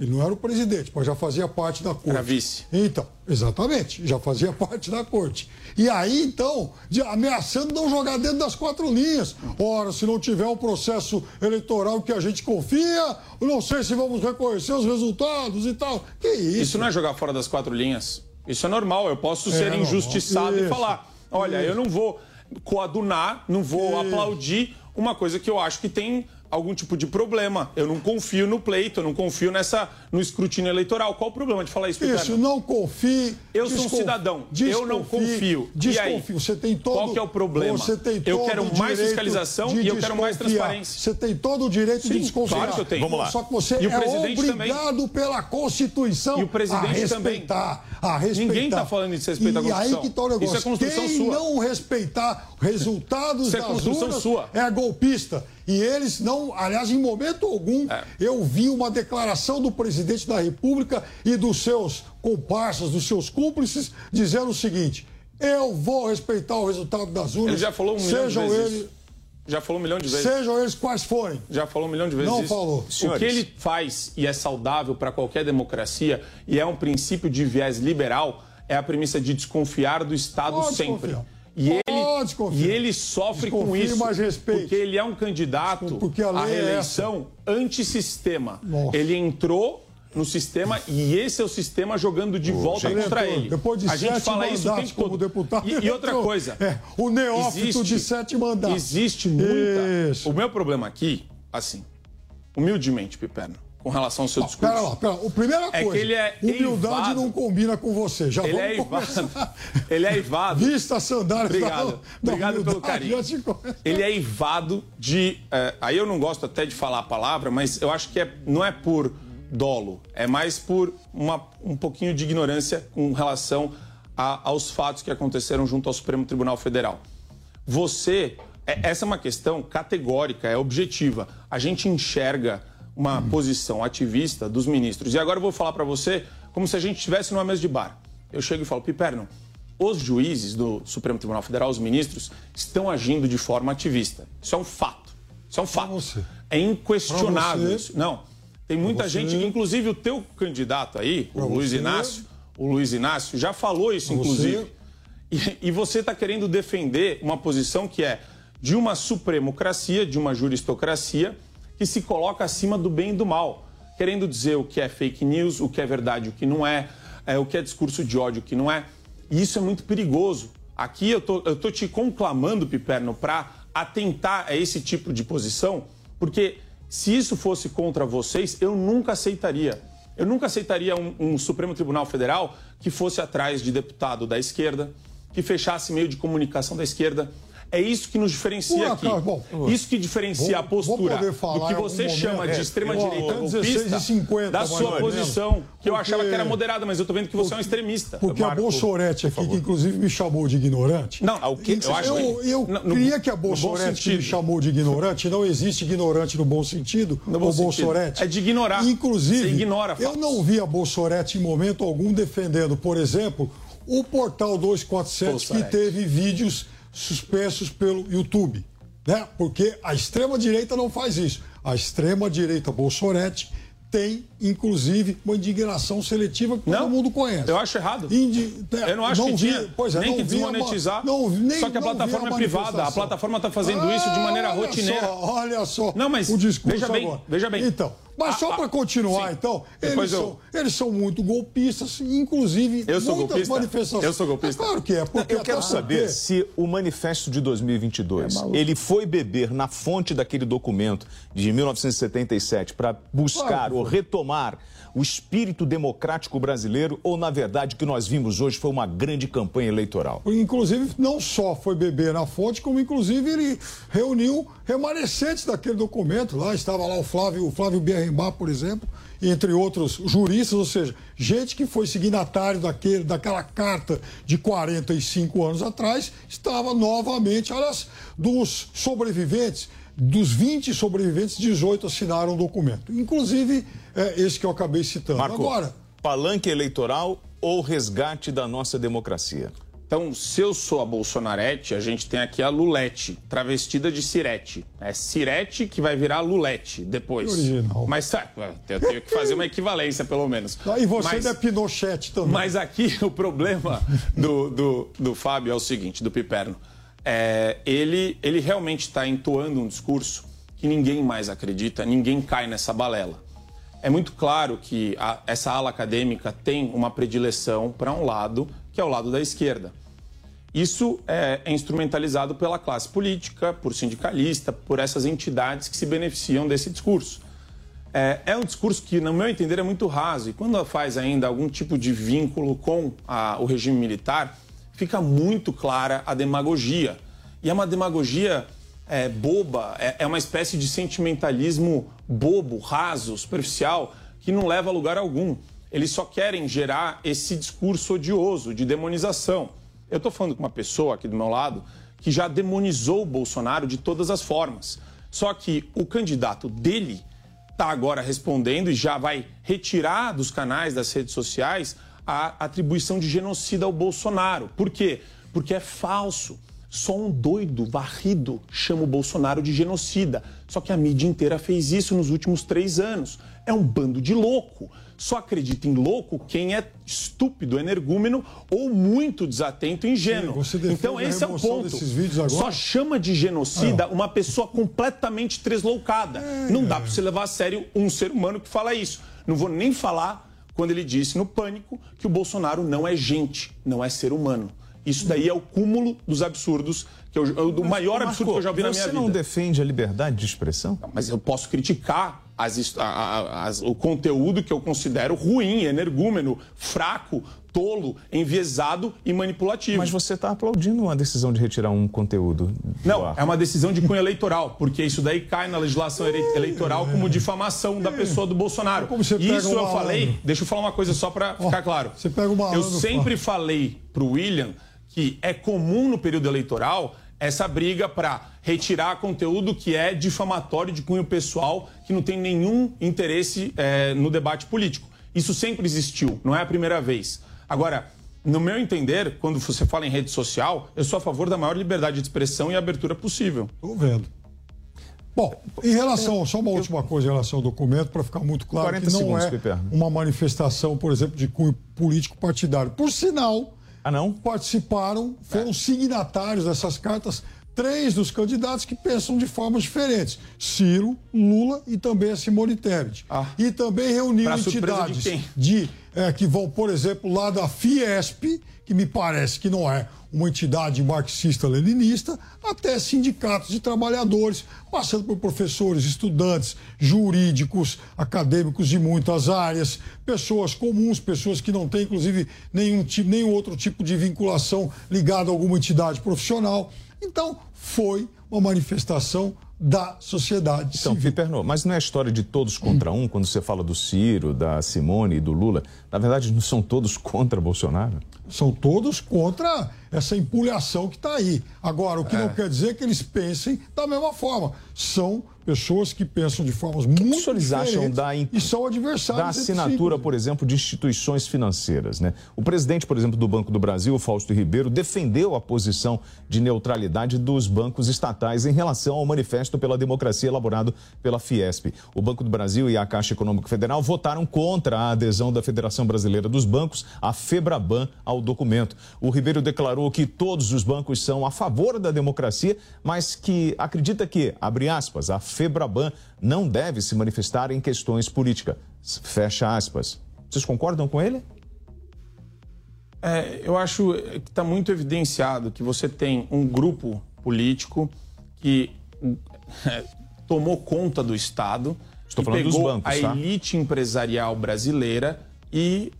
ele não era o presidente, mas já fazia parte da corte.
Era vice.
Então, exatamente, já fazia parte da corte. E aí, então, de- ameaçando não jogar dentro das quatro linhas. Ora, se não tiver um processo eleitoral que a gente confia, eu não sei se vamos reconhecer os resultados e tal. Que isso?
Isso não é jogar fora das quatro linhas. Isso é normal. Eu posso
É
ser injustiçado e
Isso.
falar: olha, eu não vou coadunar, não vou aplaudir uma coisa que eu acho que tem algum tipo de problema. Eu não confio no pleito, eu não confio nessa no escrutínio eleitoral. Qual o problema de falar isso,
Isso,
Piperno?
não confie.
Eu sou um cidadão, eu não confio. E?
Desconfio. Você tem todo.
Qual que é o problema?
Você tem
Eu
todo
quero
o
mais fiscalização
de
e eu quero mais transparência.
Você tem todo o direito de
Sim,
desconfiar.
claro que eu tenho.
Vamos lá.
Só que você
E o
é
presidente também.
obrigado pela Constituição
E o presidente
a
também.
respeitar. A respeitar.
Ninguém tá falando de respeito à
e
Constituição.
aí que tá o negócio.
Isso é Constituição
Quem
sua.
não respeitar resultados
Isso é
das
Constituição
urnas
sua.
é golpista. E eles não, aliás, em momento algum,
É.
eu vi uma declaração do presidente da República e dos seus comparsas, dos seus cúmplices, dizendo o seguinte: eu vou respeitar o resultado das urnas.
Ele já falou um milhão de
sejam
vezes.
eles.
Já falou um milhão de vezes.
Sejam eles quais forem.
Já falou um milhão de vezes
Não
isso.
falou.
O
Senhores.
que ele faz e é saudável para qualquer democracia e é um princípio de viés liberal é a premissa de desconfiar do Estado
Pode
sempre.
desconfiar.
E ele, E ele sofre com
Desconfie,
isso
mas respeite.
porque ele é um candidato
Porque a
à
é
reeleição antissistema.
Nossa.
Ele entrou no sistema e esse é o sistema jogando de volta contra ele.
Depois de
a gente fala isso o tempo
como
todo.
deputado.
E, e outra coisa.
É, o neófito de sete mandatos.
Existe muita.
Isso.
O meu problema aqui, assim, humildemente, Piperno, com relação ao seu discurso.
Pera lá, pera lá. A primeira
É
coisa,
que ele é
humildade
eivado.
não combina com você. Já
Ele
vamos
é eivado. Ele é eivado.
Vista as sandálias
Obrigado.
da, da
Obrigado pelo carinho. Ele é eivado de. é, aí eu não gosto até de falar a palavra, mas eu acho que é, não é por dolo, é mais por uma, um pouquinho de ignorância com relação a- aos fatos que aconteceram junto ao Supremo Tribunal Federal. Você. é- essa é uma questão categórica, é objetiva. A gente enxerga uma posição ativista dos ministros. E agora eu vou falar para você como se a gente estivesse numa mesa de bar. Eu chego e falo, Piperno, os juízes do Supremo Tribunal Federal, os ministros, estão agindo de forma ativista. Isso é um fato. Isso é um fato.
você.
É inquestionável
você.
isso. Não. Tem muita
você.
gente, inclusive o teu candidato aí, o
Pra
Luiz
você.
Inácio, o Luiz Inácio já falou isso,
Pra você.
inclusive. E, e você está querendo defender uma posição que é de uma supremocracia, de uma juristocracia, que se coloca acima do bem e do mal, querendo dizer o que é fake news, o que é verdade, o que não é, é, o que é discurso de ódio, o que não é. E isso é muito perigoso. Aqui eu tô, eu tô te conclamando, Piperno, para atentar a esse tipo de posição, porque se isso fosse contra vocês, eu nunca aceitaria. Eu nunca aceitaria um, um Supremo Tribunal Federal que fosse atrás de deputado da esquerda, que fechasse meio de comunicação da esquerda. É isso que nos diferencia aqui.
bom,
isso que diferencia
vou-
a postura do que você
momento,
chama de
é,
extrema-direita
16
golpista
50,
da sua posição, que eu achava que era moderada, mas eu tô vendo que você é um extremista.
Porque a Bolsorete aqui, que inclusive me chamou de ignorante.
Não, ao que- eu acho
eu,
que-
eu
no-
queria que a Bolsorete que me chamou de ignorante, não existe ignorante no bom sentido,
No bom
o. Bolsorete.
É de ignorar.
Inclusive,
Você ignora
eu não vi a Bolsorete em momento algum defendendo, por exemplo, o portal 247 que
Bolsorete.
teve vídeos suspensos pelo YouTube. Né? Porque a extrema-direita não faz isso. A extrema-direita Bolsorete tem, inclusive, uma indignação seletiva que todo mundo conhece.
Eu acho errado.
Indi-
Eu não acho que
vi-
tinha
pois é,
nem
não
que
a
desmonetizar.
não- nem-
só que a
não
plataforma é privada. A plataforma está fazendo isso de maneira
Ah, olha
rotineira.
Só, olha só
Não, mas
o discurso
veja bem,
agora.
veja bem.
Então, mas
Ah,
só
ah,
para continuar,
sim.
então, eles
eu-
são, eles são muito golpistas, inclusive
Eu sou
muitas
golpista?
manifestações.
Eu sou golpista?
É claro que é. Porque
Eu quero saber
porque-
se o manifesto de 2022
É
ele foi beber na fonte daquele documento de 1977 para buscar
Claro
ou retomar o espírito democrático brasileiro ou na verdade o que nós vimos hoje foi uma grande campanha eleitoral.
Inclusive, não só foi beber na fonte, como inclusive ele reuniu remanescentes daquele documento. Lá estava lá o Flávio, o Flávio Bierrembar, por exemplo, entre outros juristas, ou seja, gente que foi signatário daquele, daquela carta de 45 anos atrás, estava novamente, aliás, dos sobreviventes, dos 20 sobreviventes, 18 assinaram o documento. Inclusive, é, esse que eu acabei citando.
Marco,
Agora,
palanque eleitoral ou resgate da nossa democracia?
Então, se eu sou a Bolsonarete, a gente tem aqui a Lulete, travestida de Cirete. É Cirete que vai virar Lulete depois.
Original.
Mas tá, eu tenho que fazer uma equivalência, pelo menos.
e você
Mas-
ainda é Pinochet também.
Mas aqui o problema do, do, do Fábio é o seguinte, do Piperno. É, ele, ele realmente está entoando um discurso que ninguém mais acredita, ninguém cai nessa balela. É muito claro que a- essa ala acadêmica tem uma predileção para um lado, que é o lado da esquerda. Isso é, é instrumentalizado pela classe política, por sindicalista, por essas entidades que se beneficiam desse discurso. É, é um discurso que, no meu entender, é muito raso. E quando faz ainda algum tipo de vínculo com a- o regime militar, fica muito clara a demagogia. E é uma demagogia é, boba, é, é uma espécie de sentimentalismo bobo, raso, superficial, que não leva a lugar algum. Eles só querem gerar esse discurso odioso de demonização. Eu estou falando com uma pessoa aqui do meu lado que já demonizou o Bolsonaro de todas as formas. Só que o candidato dele está agora respondendo e já vai retirar dos canais das redes sociais a atribuição de genocida ao Bolsonaro. Por quê? Porque é falso. Só um doido varrido chama o Bolsonaro de genocida. Só que a mídia inteira fez isso nos últimos três anos. É um bando de louco. Só acredita em louco quem é estúpido, energúmeno ou muito desatento e ingênuo.
Sim,
então esse é o ponto. Só chama de genocida uma pessoa completamente tresloucada. Não dá para você levar a sério um ser humano que fala isso. Não vou nem falar quando ele disse no Pânico que o Bolsonaro não é gente, não é ser humano. Isso daí é o cúmulo dos absurdos, que eu, eu- do maior absurdo que eu já vi na minha
você
vida.
não defende a liberdade de expressão?
Mas eu posso criticar as a- a- as- o conteúdo que eu considero ruim, energúmeno, fraco, tolo, enviesado e manipulativo.
Mas você está aplaudindo uma decisão de retirar um conteúdo. do
Não,
ar.
é uma decisão de cunho eleitoral, porque isso daí cai na legislação ele- eleitoral como difamação da pessoa do Bolsonaro.
Como você pega
Isso
um
eu falei, deixa eu falar uma coisa só para ficar claro.
Você pega uma
Eu sempre falei pro William que é comum no período eleitoral essa briga para retirar conteúdo que é difamatório de cunho pessoal, que não tem nenhum interesse eh, no debate político. Isso sempre existiu, não é a primeira vez. Agora, no meu entender, quando você fala em rede social, eu sou a favor da maior liberdade de expressão e abertura possível.
Estou vendo. Bom, em relação, só uma última coisa em relação ao documento, para ficar muito claro
40
que não
segundos,
é uma manifestação, por exemplo, de cunho político partidário. Por sinal,
ah, não?
participaram, foram signatários dessas cartas três dos candidatos que pensam de formas diferentes: Ciro, Lula e também a Simone Tebet. e também reuniu
de
entidades
quem?
de, eh, que vão, por exemplo, lá da Fiesp, que me parece que não é uma entidade marxista-leninista, até sindicatos de trabalhadores, passando por professores, estudantes, jurídicos, acadêmicos de muitas áreas, pessoas comuns, pessoas que não têm, inclusive, nenhum, nenhum outro tipo de vinculação ligada a alguma entidade profissional. Então, foi uma manifestação da sociedade
Então, Piperno, mas não é a história de todos contra um, quando você fala do Ciro, da Simone e do Lula. Na verdade, não são todos contra Bolsonaro?
São todos contra essa empulhação que está aí. Agora, o que
É.
não quer dizer que eles pensem da mesma forma. São pessoas que pensam de formas muito
O que eles acham
diferentes
da,
e são adversários.
da assinatura, por exemplo, de instituições financeiras? Né? O presidente, por exemplo, do Banco do Brasil, Fausto Ribeiro, defendeu a posição de neutralidade dos bancos estatais em relação ao Manifesto pela Democracia elaborado pela Fiesp. O Banco do Brasil e a Caixa Econômica Federal votaram contra a adesão da Federação Brasileira dos Bancos, a FEBRABAN, ao documento. O Ribeiro declarou que todos os bancos são a favor da democracia, mas que acredita que, abre aspas, a FEBRABAN não deve se manifestar em questões políticas. Fecha aspas. Vocês concordam com ele?
É, eu acho que está muito evidenciado que você tem um grupo político que tomou conta do Estado,
Estou falando dos
pegou
bancos,
a
tá?
elite empresarial brasileira e,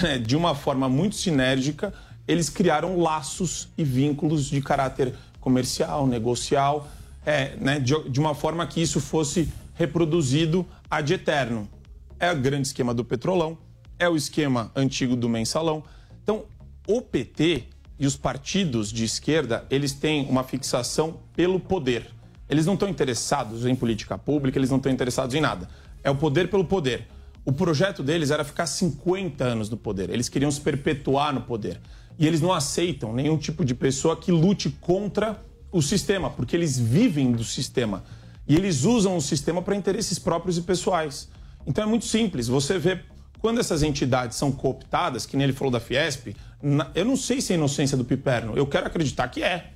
né, de uma forma muito sinérgica, eles criaram laços e vínculos de caráter comercial, negocial, é, né, de, de uma forma que isso fosse reproduzido ad eterno. É o grande esquema do petrolão, é o esquema antigo do mensalão. Então, o PT e os partidos de esquerda, eles têm uma fixação pelo poder. Eles não estão interessados em política pública, eles não estão interessados em nada. É o poder pelo poder. O projeto deles era ficar 50 anos no poder. Eles queriam se perpetuar no poder. E eles não aceitam nenhum tipo de pessoa que lute contra o sistema, porque eles vivem do sistema. E eles usam o sistema para interesses próprios e pessoais. Então é muito simples. Você vê quando essas entidades são cooptadas, que nem ele falou da Fiesp, eu não sei se é inocência do Piperno. Eu quero acreditar que é.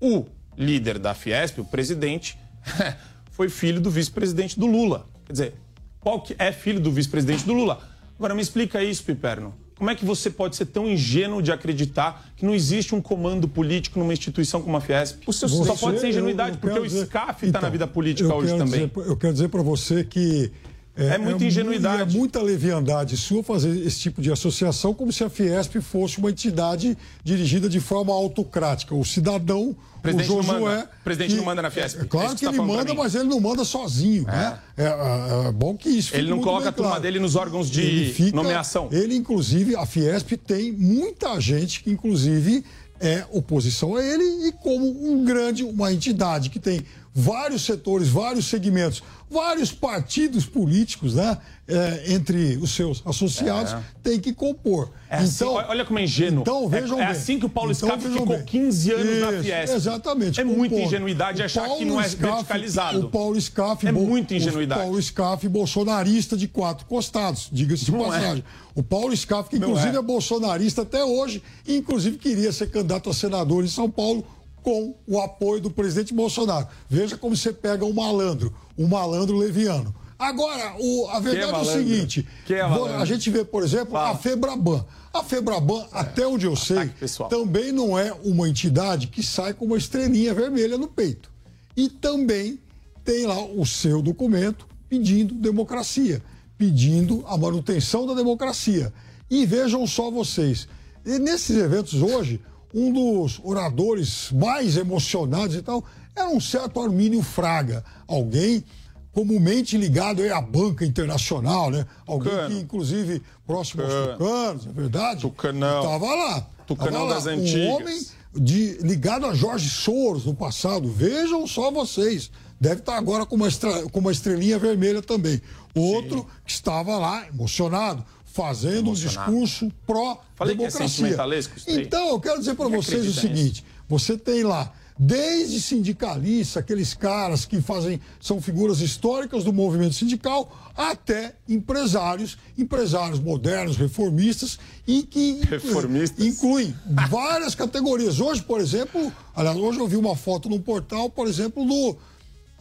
O líder da Fiesp, o presidente, foi filho do vice-presidente do Lula. Quer dizer, qual que é filho do vice-presidente do Lula? Agora me explica isso, Piperno. Como é que você pode ser tão ingênuo de acreditar que não existe um comando político numa instituição como a Fiesp? Só
Você-
pode ser ingenuidade,
eu- eu
porque o
dizer-
SCAF está na
Então,
vida política hoje
quero
também.
dizer- eu quero dizer para você que.
É muita ingenuidade.
É muita leviandade sua fazer esse tipo de associação como se a Fiesp fosse uma entidade dirigida de forma autocrática. O cidadão,
Presidente
o
não
Josué...
manda. Presidente não manda na Fiesp.
É claro
É isso
que,
que tá
ele manda, mas ele não manda sozinho. Né? É, é- é bom que isso
Ele não coloca a turma
claro.
dele nos órgãos de
Ele fica-
nomeação.
Ele, inclusive, a Fiesp tem muita gente que, inclusive, é oposição a ele e como um grande, uma entidade que tem vários setores, vários segmentos, vários partidos políticos, né? é, entre os seus associados,
É.
tem que compor.
É assim, olha como é ingênuo.
Então,
É-
vejam
é,
bem.
assim que o Paulo
Então,
Scaff ficou
bem.
15 anos na
Isso,
Fiesp.
Exatamente.
É muita ingenuidade
O
achar que
Paulo
não é
Scaff-
verticalizado.
O Paulo Scaff...
É muita ingenuidade.
O Paulo Scaff, bolsonarista de quatro costados, diga-se de
é.
passagem. O Paulo Scaff, que inclusive
é.
é. bolsonarista até hoje, inclusive queria ser candidato a senador em São Paulo com o apoio do presidente Bolsonaro. Veja como você pega um malandro, um malandro leviano. Agora, o- a verdade é, o
malandro?
seguinte:
é
a gente vê, por exemplo, a Febraban. A Febraban, até onde eu sei, também não é uma entidade que sai com uma estrelinha vermelha no peito. E também tem lá o seu documento pedindo democracia, pedindo a manutenção da democracia. E vejam só vocês, nesses eventos hoje, um dos oradores mais emocionados e tal era um certo Armínio Fraga, alguém comumente ligado à banca internacional, né? Alguém
Tucano.
que, inclusive, próximo aos
Tucano.
tucanos, é verdade?
Tucanão.
Estava lá.
Tucanão
Tava lá.
das
Um
antigas.
homem de, ligado a Jorge Soros no passado. Vejam só vocês. Deve estar agora com uma, estra- com uma estrelinha vermelha também. Outro que estava lá, emocionado, fazendo um discurso
é
pró-democracia.
daí.
então, eu quero dizer para vocês o seguinte: você tem lá desde sindicalistas, aqueles caras que fazem, são figuras históricas do movimento sindical, até empresários, empresários modernos, reformistas, e que
reformistas.
incluem várias categorias. Hoje, por exemplo, aliás, hoje eu vi uma foto num portal, por exemplo, do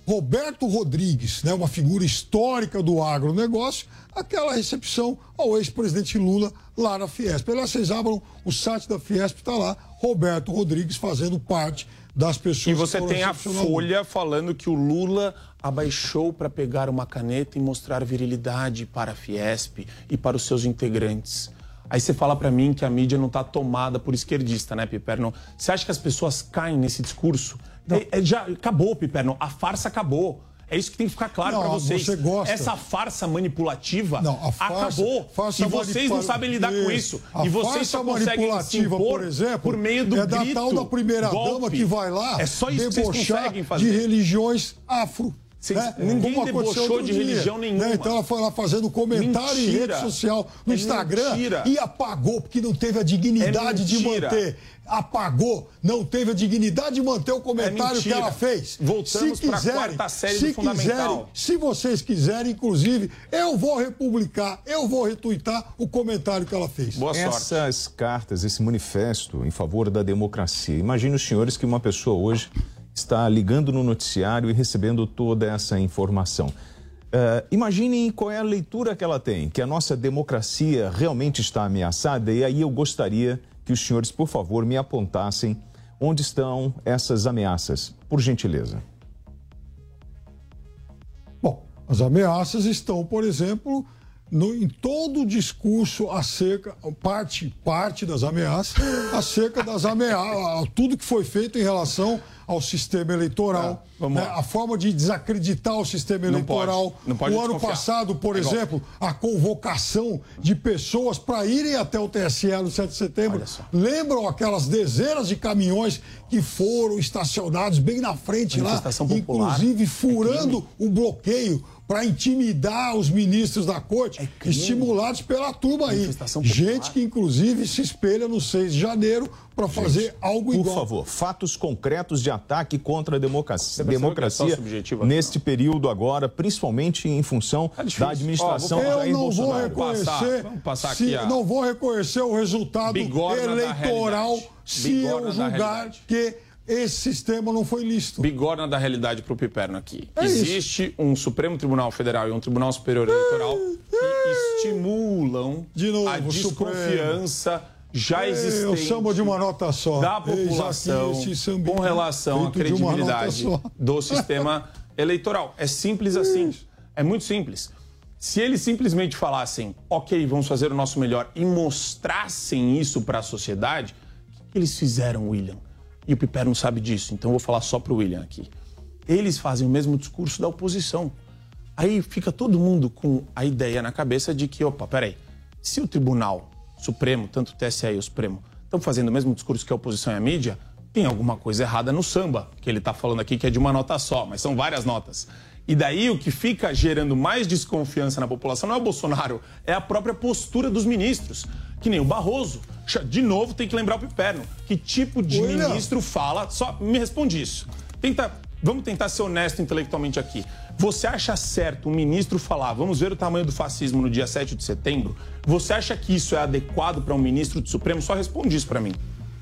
Roberto Rodrigues, né, uma figura histórica do agronegócio, aquela recepção ao ex-presidente Lula lá na Fiesp. Aliás, vocês abram o site da Fiesp, está lá, Roberto Rodrigues fazendo parte das pessoas
E você tem a. Folha falando que o Lula abaixou para pegar uma caneta e mostrar virilidade para a Fiesp e para os seus integrantes. Aí você fala para mim que a mídia não está tomada por esquerdista, né, Piperno? Você acha que as pessoas caem nesse discurso? É- é- já acabou, Piperno. A farsa acabou. É isso que tem que ficar claro para vocês.
você.
Essa farsa manipulativa
Não, farsa-
acabou.
farsa
e vocês
manipula-
não sabem lidar com isso.
A
e vocês só conseguem se impor
por exemplo,
por meio do
é da
grito,
tal da primeira dama
golpe.
que vai lá
É só isso que vocês
debochar
conseguem fazer.
de religiões afro.
Vocês-
né?
ninguém
Como
debochou de
dia,
religião nenhuma.
né? Então ela foi lá fazendo comentário em
Mentira.
rede social, no
É
Instagram,
mentira.
e apagou, porque não teve a dignidade
É
de manter. Apagou, não teve a dignidade de manter o comentário que
mentira.
ela fez.
Voltamos
se
pra
quiserem,
quarta série
se
do Fundamental.
quiserem, se vocês quiserem, inclusive, eu vou republicar, eu vou retuitar o comentário que ela fez.
Essas cartas, esse manifesto em favor da democracia. Imagine os senhores que uma pessoa hoje está ligando no noticiário e recebendo toda essa informação. Eh, imaginem qual é a leitura que ela tem, que a nossa democracia realmente está ameaçada, e aí eu gostaria que os senhores, por favor, me apontassem onde estão essas ameaças, por gentileza.
Bom, as ameaças estão, por exemplo, no- em todo o discurso acerca, parte, parte das ameaças, acerca das ameaças, tudo que foi feito em relação ao sistema eleitoral,
vamos
né, a forma de desacreditar o sistema
Não
eleitoral.
pode, não pode
o ano
desconfiar.
passado, por
É
exemplo, a convocação de pessoas para irem até o TSE no 7 de setembro. Lembram aquelas dezenas de caminhões que foram estacionados bem na frente lá,
popular.
inclusive furando o bloqueio para intimidar os ministros da corte, estimulados pela turma aí. Gente que, inclusive, se espelha no 6 de janeiro para fazer algo
Por
igual.
favor, fatos concretos de ataque contra a democracia,
é
democracia neste período agora, principalmente em função da administração de
Eu
Jair
não vou
Bolsonaro.
reconhecer,
vamos passar
se-
aqui a-
não vou reconhecer o resultado
Bigorna
eleitoral se
Bigorna
eu julgar que esse sistema não foi lícito.
Bigorna da realidade para o Piperno aqui.
É isso.
Existe um Supremo Tribunal Federal e um Tribunal Superior Eleitoral que estimulam
De novo,
a desconfiança já
É,
existente
eu samba de uma nota só.
da população com relação à credibilidade do sistema eleitoral. É simples assim. É muito simples. Se eles simplesmente falassem, ok, vamos fazer o nosso melhor e mostrassem isso para a sociedade, o que eles fizeram, William? E o Piper não sabe disso, então vou falar só para o William aqui. Eles fazem o mesmo discurso da oposição. Aí fica todo mundo com a ideia na cabeça de que, opa, peraí, se o Tribunal Supremo, tanto o TSE e o Supremo, estão fazendo o mesmo discurso que a oposição e a mídia, tem alguma coisa errada no samba, que ele está falando aqui que é de uma nota só, mas são várias notas. E daí o que fica gerando mais desconfiança na população não é o Bolsonaro, é a própria postura dos ministros. Que nem o Barroso. De novo, tem que lembrar o Piperno. Que tipo de
William.
ministro fala. Só me responde isso. Tenta, vamos tentar ser honesto intelectualmente aqui. Você acha certo um ministro falar, vamos ver o tamanho do fascismo no dia 7 de setembro? Você acha que isso é adequado para um ministro do Supremo? Só responde isso para mim.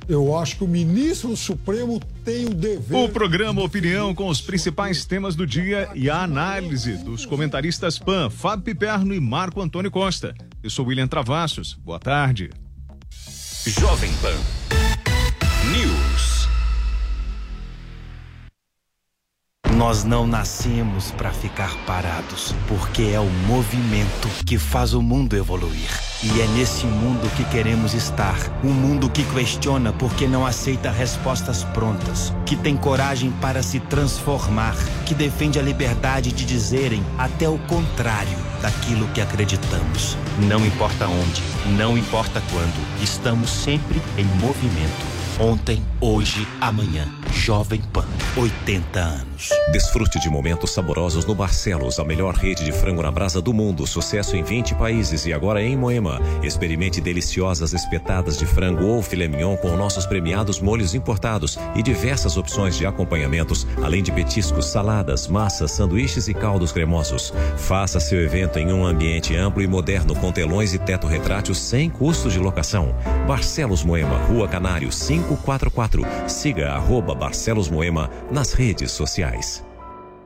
Eu acho que o ministro do Supremo tem o dever.
O programa Opinião com os principais temas do dia e a análise dos comentaristas PAN, Fábio Piperno e Marco Antônio Costa. Eu sou William Travassos. Boa tarde.
Jovem Pan News.
Nós não nascemos para ficar parados, porque é o movimento que faz o mundo evoluir. E é nesse mundo que queremos estar. Um mundo que questiona porque não aceita respostas prontas, que tem coragem para se transformar, que defende a liberdade de dizerem até o contrário daquilo que acreditamos. Não importa onde, não importa quando, estamos sempre em movimento. Ontem, hoje, amanhã. Jovem Pan. 80 anos.
Desfrute de momentos saborosos no Barcelos, a melhor rede de frango na brasa do mundo. Sucesso em 20 países e agora em Moema. Experimente deliciosas espetadas de frango ou filé mignon com nossos premiados molhos importados e diversas opções de acompanhamentos, além de petiscos, saladas, massas, sanduíches e caldos cremosos. Faça seu evento em um ambiente amplo e moderno com telões e teto retrátil sem custo de locação. Barcelos Moema, Rua Canário 544. Siga arroba Barcelos Moema nas redes sociais.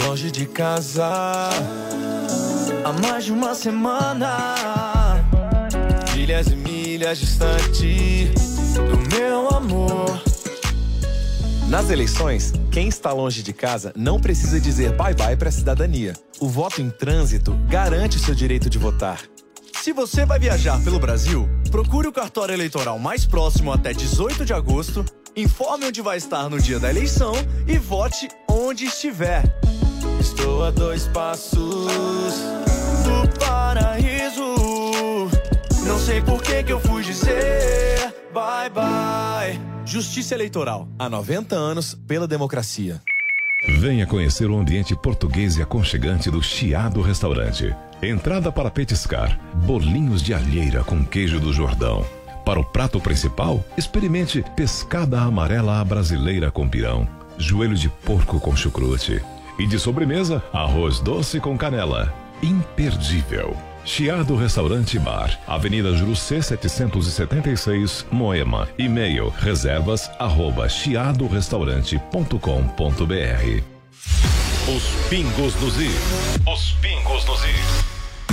Longe de casa, há mais de uma semana. Milhas e milhas distante do meu amor.
Nas eleições, quem está longe de casa não precisa dizer bye-bye para a cidadania. O voto em trânsito garante o seu direito de votar. Se você vai viajar pelo Brasil, procure o cartório eleitoral mais próximo até 18 de agosto, informe onde vai estar no dia da eleição e vote onde estiver.
Estou a dois passos do paraíso. Não sei por que, que eu fui dizer bye bye.
Justiça Eleitoral. Há 90 anos pela democracia.
Venha conhecer o ambiente português e aconchegante do Chiado Restaurante. Entrada para petiscar, bolinhos de alheira com queijo do Jordão. Para o prato principal, experimente pescada amarela à brasileira com pirão, joelho de porco com chucrute. E de sobremesa, arroz doce com canela. Imperdível. Chiado Restaurante Bar, Avenida Jurucê 776, Moema. E-mail reservas arroba chiadorestaurante.com.br Os pingos nos is. Os pingos nos is.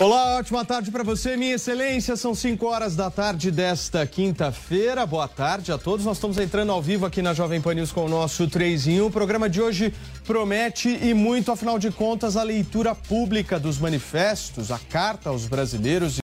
Olá, ótima tarde para você, minha excelência. São 5 horas da tarde desta quinta-feira. Boa tarde a todos. Nós estamos entrando ao vivo aqui na Jovem Pan News com o nosso 3 em 1. O programa de hoje promete e muito, afinal de contas, a leitura pública dos manifestos, a carta aos brasileiros